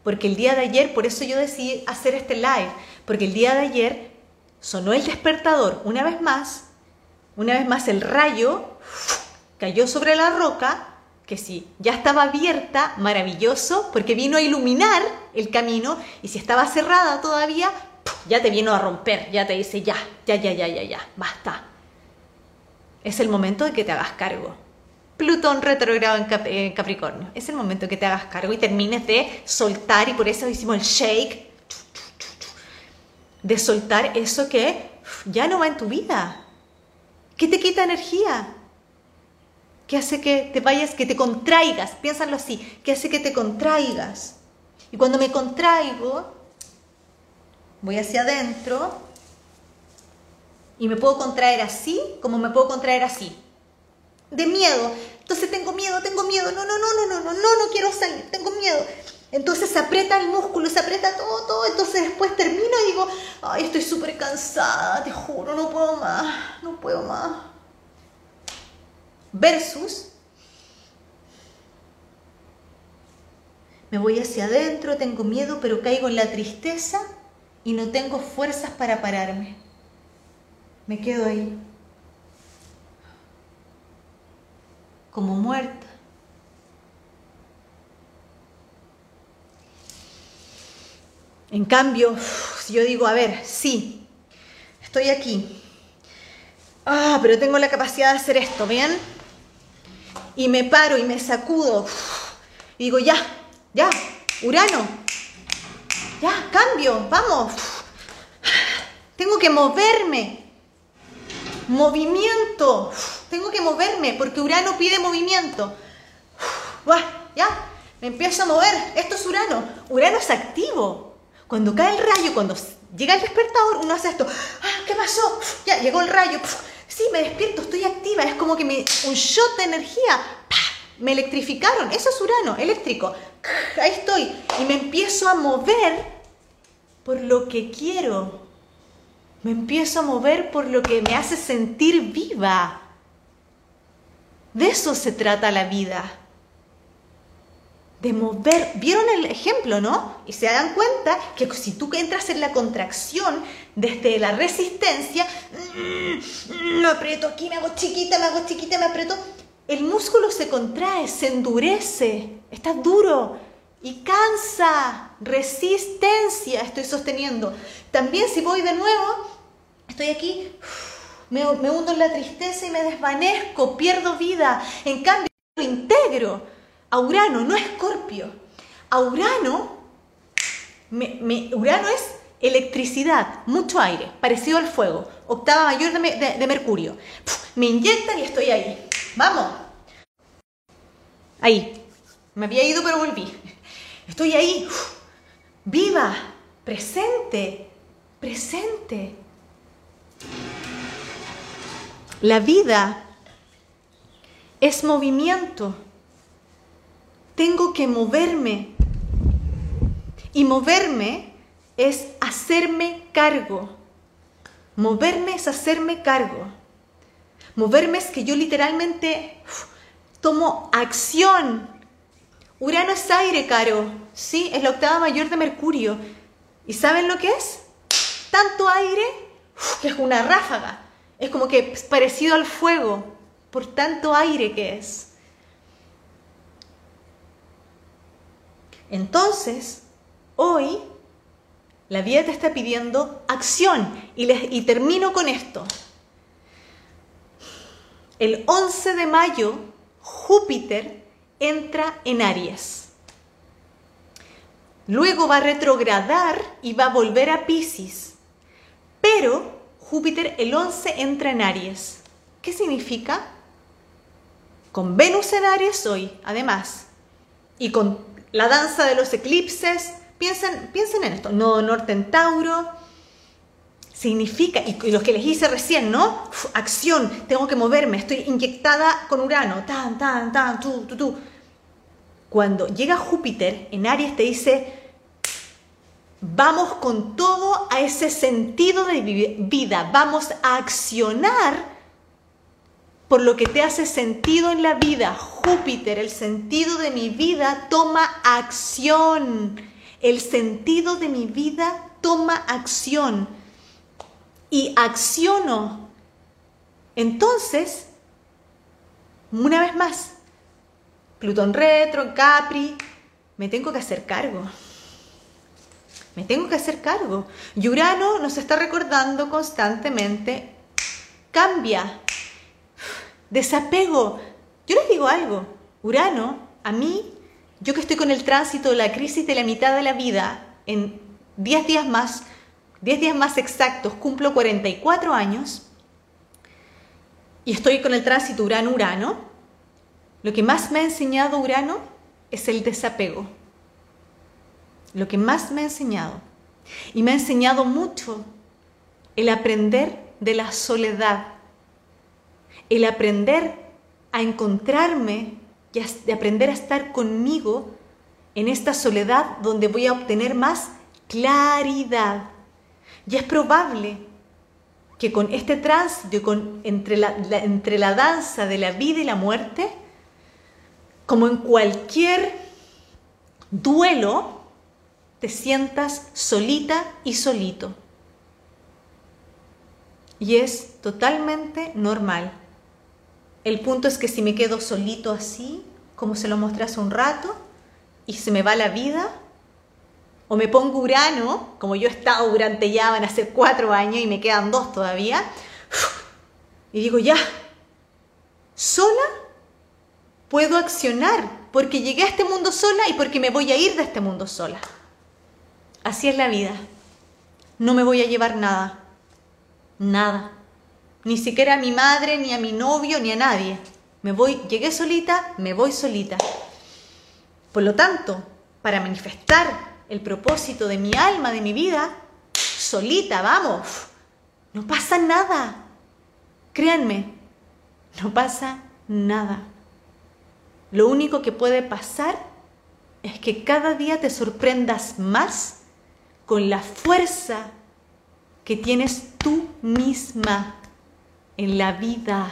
porque el día de ayer, por eso yo decidí hacer este live, porque el día de ayer sonó el despertador una vez más, una vez más el rayo cayó sobre la roca, que sí, ya estaba abierta, maravilloso, porque vino a iluminar el camino, y si estaba cerrada todavía, ya te vino a romper, ya te dice, ya, ya, ya, ya, ya, ya, basta. Es el momento de que te hagas cargo. Plutón retrogrado en, Capricornio. Es el momento que te hagas cargo y termines de soltar, y por eso hicimos el shake, de soltar eso que ya no va en tu vida, que te quita energía, que hace que te vayas, que te contraigas, piénsalo así, que hace que te contraigas. Y cuando me contraigo, voy hacia adentro y me puedo contraer así como me puedo contraer así. De miedo. Entonces tengo miedo, tengo miedo. No, no, no, no, no, no, no, no quiero salir, tengo miedo. Entonces se aprieta el músculo, se aprieta todo, todo. Entonces después termino y digo, ay, estoy súper cansada, te juro, no puedo más, no puedo más. Versus me voy hacia adentro, tengo miedo, pero caigo en la tristeza y no tengo fuerzas para pararme. Me quedo ahí, como muerta. En cambio, si yo digo, a ver, sí, estoy aquí, ah, pero tengo la capacidad de hacer esto, ¿bien? Y me paro y me sacudo y digo, ya, ya, Urano, ya, cambio, vamos. Tengo que moverme. Movimiento. Tengo que moverme porque Urano pide movimiento. Ya, me empiezo a mover. Esto es Urano. Urano es activo. Cuando cae el rayo, cuando llega el despertador, uno hace esto. Ah, ¿Qué pasó? Ya, llegó el rayo. Sí, me despierto, estoy activa. Es como que me, un shot de energía me electrificaron, eso es Urano, eléctrico. Ahí estoy. Y me empiezo a mover por lo que quiero. Me empiezo a mover por lo que me hace sentir viva. De eso se trata la vida. De mover. ¿Vieron el ejemplo, no? Y se dan cuenta que si tú entras en la contracción desde la resistencia, mm, me aprieto aquí, me hago chiquita, me hago chiquita, me aprieto el músculo se contrae, se endurece, está duro y cansa, resistencia estoy sosteniendo. También si voy de nuevo, estoy aquí, me, hundo en la tristeza y me desvanezco, pierdo vida. En cambio, lo integro a Urano, no a Escorpio. A Urano, Urano es electricidad, mucho aire, parecido al fuego, octava mayor de Mercurio. Me inyectan y estoy ahí. Vamos. Ahí. Me había ido, pero volví. Estoy ahí. Viva. Presente. Presente. La vida es movimiento. Tengo que moverme. Y moverme es hacerme cargo. Moverme es hacerme cargo. Moverme es que yo literalmente tomo acción. Urano es aire, Caro. Sí, es la octava mayor de Mercurio. ¿Y saben lo que es? Tanto aire que es una ráfaga. Es como que es parecido al fuego por tanto aire que es. Entonces, hoy la vida te está pidiendo acción y, y termino con esto el 11 de mayo Júpiter entra en Aries. Luego va a retrogradar y va a volver a Pisces. Pero Júpiter el 11 entra en Aries. ¿Qué significa? Con Venus en Aries hoy, además. Y con la danza de los eclipses. Piensen, piensen en esto. Nodo Norte en Tauro significa, y los que les hice recién, ¿no? acción, tengo que moverme, estoy inyectada con Urano, tan, tan, tan, tú, tú, tú. Cuando llega Júpiter en Aries te dice, vamos con todo a ese sentido de vida, vamos a accionar por lo que te hace sentido en la vida. Júpiter, el sentido de mi vida toma acción. El sentido de mi vida toma acción y acciono, entonces, una vez más, Plutón retro, Capri, me tengo que hacer cargo. Me tengo que hacer cargo. Y Urano nos está recordando constantemente, cambia, desapego. Yo les digo algo, Urano, a mí, yo que estoy con el tránsito de la crisis de la mitad de la vida, en 10 días más, 10 días más exactos, cumplo 44 años y estoy con el tránsito Urano-Urano, lo que más me ha enseñado Urano es el desapego. Lo que más me ha enseñado. Y me ha enseñado mucho el aprender de la soledad, el aprender a encontrarme y de aprender a estar conmigo en esta soledad donde voy a obtener más claridad. Y es probable que con este tránsito, entre, la, entre la danza de la vida y la muerte, como en cualquier duelo, te sientas solita y solito. Y es totalmente normal. El punto es que si me quedo solito así, como se lo mostré hace un rato, y se me va la vida, o me pongo Urano, como yo he estado durante ya van a ser cuatro años y me quedan dos todavía, y digo ya, sola puedo accionar, porque llegué a este mundo sola y porque me voy a ir de este mundo sola. Así es la vida. No me voy a llevar nada. Nada. Ni siquiera a mi madre, ni a mi novio, ni a nadie. Me voy, llegué solita, me voy solita. Por lo tanto, para manifestar el propósito de mi alma, de mi vida, solita, vamos, no pasa nada. Créanme, no pasa nada. Lo único que puede pasar es que cada día te sorprendas más con la fuerza que tienes tú misma en la vida,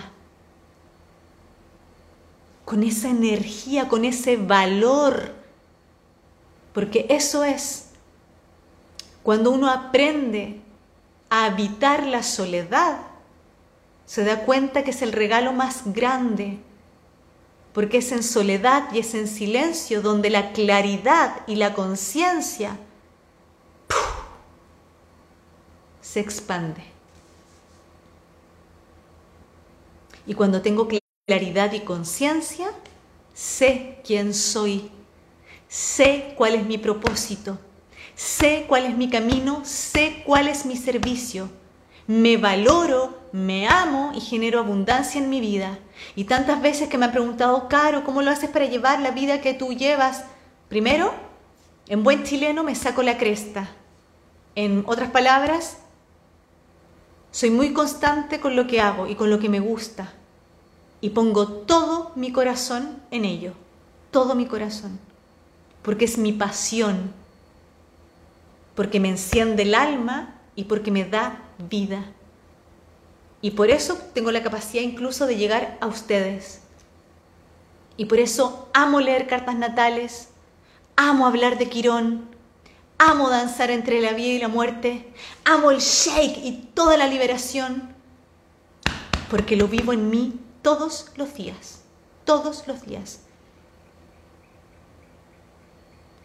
con esa energía, con ese valor, porque eso es cuando uno aprende a habitar la soledad, se da cuenta que es el regalo más grande porque es en soledad y es en silencio donde la claridad y la conciencia se expande. Y cuando tengo claridad y conciencia, sé quién soy, sé cuál es mi propósito, sé cuál es mi camino, sé cuál es mi servicio me valoro, me amo y genero abundancia en mi vida. Y tantas veces que me han preguntado, Caro, ¿cómo lo haces para llevar la vida que tú llevas? Primero, en buen chileno me saco la cresta. En otras palabras, soy muy constante con lo que hago y con lo que me gusta. Y pongo todo mi corazón en ello, todo mi corazón, porque es mi pasión, porque me enciende el alma y porque me da vida. Y por eso tengo la capacidad incluso de llegar a ustedes. Y por eso amo leer cartas natales, amo hablar de Quirón, amo danzar entre la vida y la muerte, amo el shake y toda la liberación, porque lo vivo en mí todos los días, todos los días.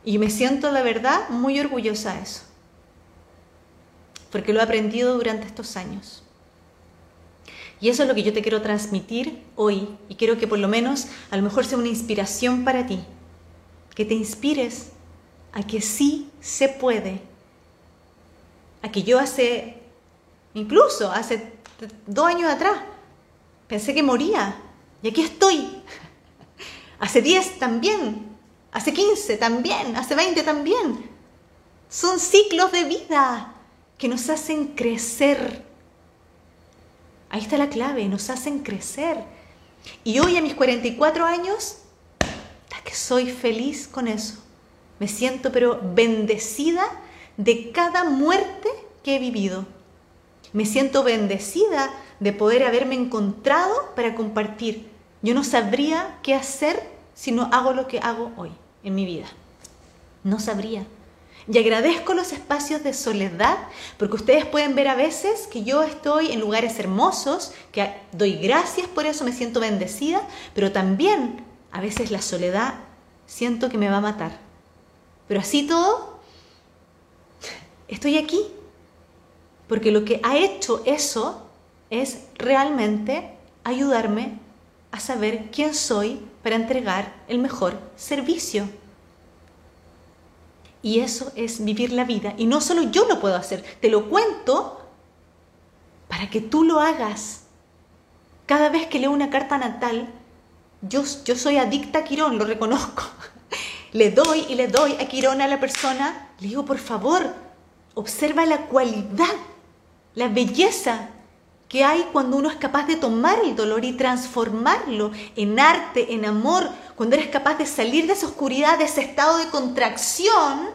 Y me siento de verdad muy orgullosa de eso. Porque lo he aprendido durante estos años. Y eso es lo que yo te quiero transmitir hoy. Y quiero que por lo menos a lo mejor sea una inspiración para ti, que te inspires a que sí se puede, a que yo hace, incluso hace dos años atrás, pensé que moría y aquí estoy. Hace diez también, hace quince también, hace veinte también. Son ciclos de vida que nos hacen crecer. Ahí está la clave, nos hacen crecer. Y hoy a mis 44 años, que soy feliz con eso. Me siento pero bendecida de cada muerte que he vivido. Me siento bendecida de poder haberme encontrado para compartir. Yo no sabría qué hacer si no hago lo que hago hoy en mi vida. No sabría. Y agradezco los espacios de soledad, porque ustedes pueden ver a veces que yo estoy en lugares hermosos, que doy gracias por eso, me siento bendecida, pero también a veces la soledad siento que me va a matar. Pero así todo, estoy aquí, porque lo que ha hecho eso es realmente ayudarme a saber quién soy para entregar el mejor servicio. Y eso es vivir la vida. Y no solo yo lo puedo hacer, te lo cuento para que tú lo hagas. Cada vez que leo una carta natal, yo, yo soy adicta a Quirón, lo reconozco. Le doy y le doy a Quirón a la persona, le digo, por favor, observa la cualidad, la belleza que hay cuando uno es capaz de tomar el dolor y transformarlo en arte, en amor, cuando eres capaz de salir de esa oscuridad, de ese estado de contracción.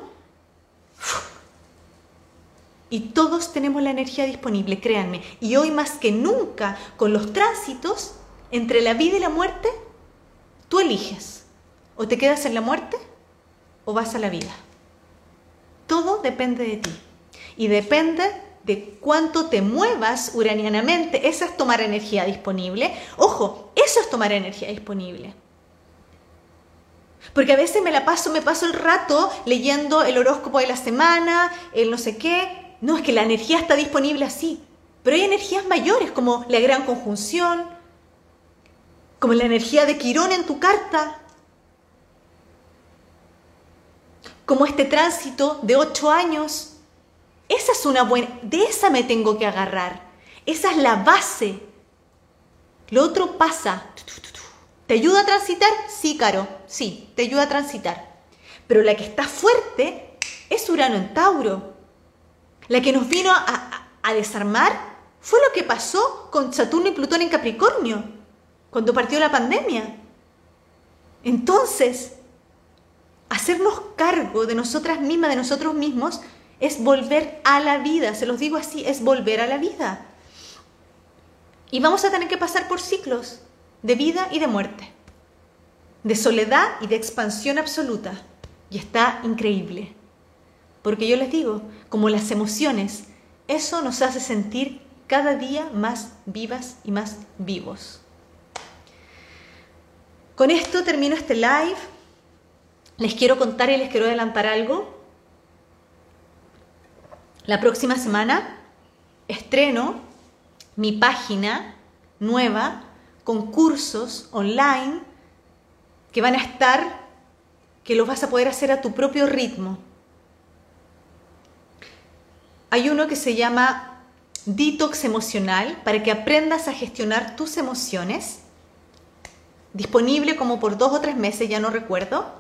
Y todos tenemos la energía disponible, créanme. Y hoy más que nunca, con los tránsitos entre la vida y la muerte, tú eliges. O te quedas en la muerte o vas a la vida. Todo depende de ti. Y depende de cuánto te muevas uranianamente. Eso es tomar energía disponible. Ojo, eso es tomar energía disponible. Porque a veces me la paso, me paso el rato leyendo el horóscopo de la semana, el no sé qué. No, es que la energía está disponible así. Pero hay energías mayores, como la gran conjunción, como la energía de Quirón en tu carta, como este tránsito de ocho años. Esa es una buena, de esa me tengo que agarrar. Esa es la base. Lo otro pasa. ¿Te ayuda a transitar? Sí, Caro, sí, te ayuda a transitar. Pero la que está fuerte es Urano en Tauro. La que nos vino a, a desarmar fue lo que pasó con Saturno y Plutón en Capricornio, cuando partió la pandemia. Entonces, hacernos cargo de nosotras mismas, de nosotros mismos, es volver a la vida. Se los digo así, es volver a la vida. Y vamos a tener que pasar por ciclos de vida y de muerte, de soledad y de expansión absoluta. Y está increíble. Porque yo les digo, como las emociones, eso nos hace sentir cada día más vivas y más vivos. Con esto termino este live les quiero contar y les quiero adelantar algo. La próxima semana estreno mi página nueva con cursos online que van a estar, que los vas a poder hacer a tu propio ritmo. Hay uno que se llama Detox Emocional para que aprendas a gestionar tus emociones. Disponible como por dos o tres meses, ya no recuerdo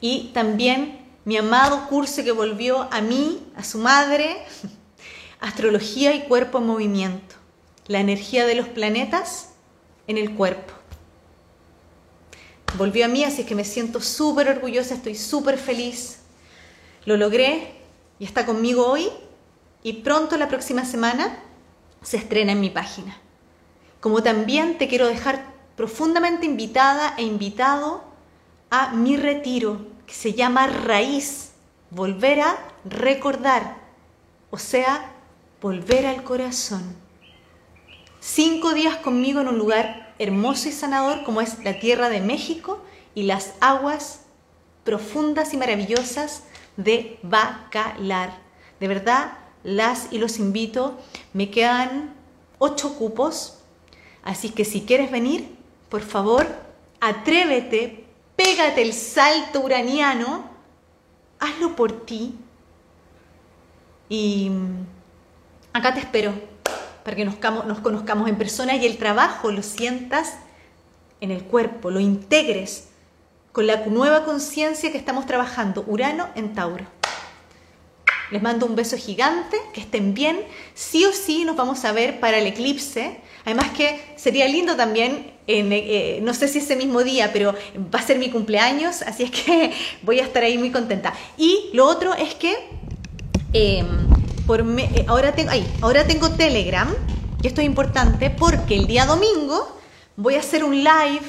y también mi amado curso que volvió a mí, a su madre, Astrología y Cuerpo en Movimiento, la energía de los planetas en el cuerpo. Volvió a mí, así que me siento súper orgullosa, estoy súper feliz. Lo logré y está conmigo hoy y pronto la próxima semana se estrena en mi página. Como también te quiero dejar profundamente invitada e invitado a mi retiro que se llama raíz, volver a recordar, o sea, volver al corazón. Cinco días conmigo en un lugar hermoso y sanador como es la tierra de México y las aguas profundas y maravillosas de Bacalar. De verdad, las y los invito. Me quedan ocho cupos, así que si quieres venir, por favor, atrévete, pégate el salto uraniano, hazlo por ti. Y acá te espero para que nos, nos conozcamos en persona y el trabajo lo sientas en el cuerpo, lo integres con la nueva conciencia que estamos trabajando, Urano en Tauro. Les mando un beso gigante, que estén bien. Sí o sí nos vamos a ver para el eclipse. Además que sería lindo también, eh, no sé si ese mismo día, pero va a ser mi cumpleaños, así es que voy a estar ahí muy contenta. Y lo otro es que em, eh, ahora, tengo, ahora tengo Telegram, y esto es importante porque el día domingo voy a hacer un live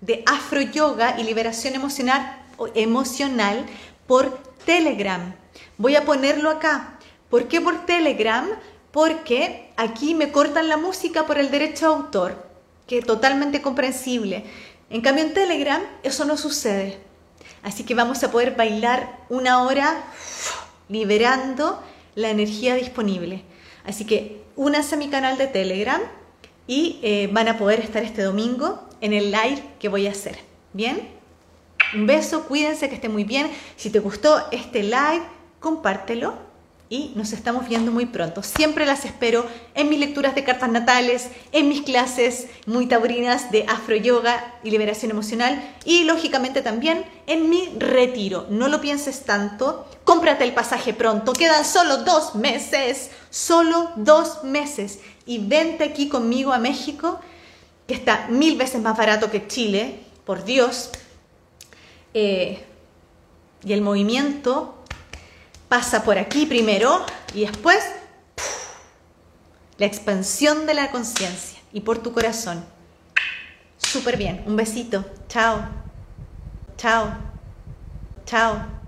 de afro yoga y liberación emocional por Telegram. Voy a ponerlo acá. ¿Por qué por Telegram? Porque aquí me cortan la música por el derecho de autor, que es totalmente comprensible. En cambio en Telegram eso no sucede. Así que vamos a poder bailar una hora liberando la energía disponible. Así que únanse a mi canal de Telegram y eh, van a poder estar este domingo en el live que voy a hacer. ¿Bien? Un beso, cuídense, que esté muy bien. Si te gustó este live, compártelo y nos estamos viendo muy pronto. Siempre las espero en mis lecturas de cartas natales, en mis clases muy taurinas de afro yoga y liberación emocional y lógicamente también en mi retiro. No lo pienses tanto, cómprate el pasaje pronto, quedan solo dos meses, solo dos meses y vente aquí conmigo a México, que está mil veces más barato que Chile, por Dios. Eh, y el movimiento pasa por aquí primero y después la expansión de la conciencia y por tu corazón. Súper bien, un besito, chao, chao. Chao.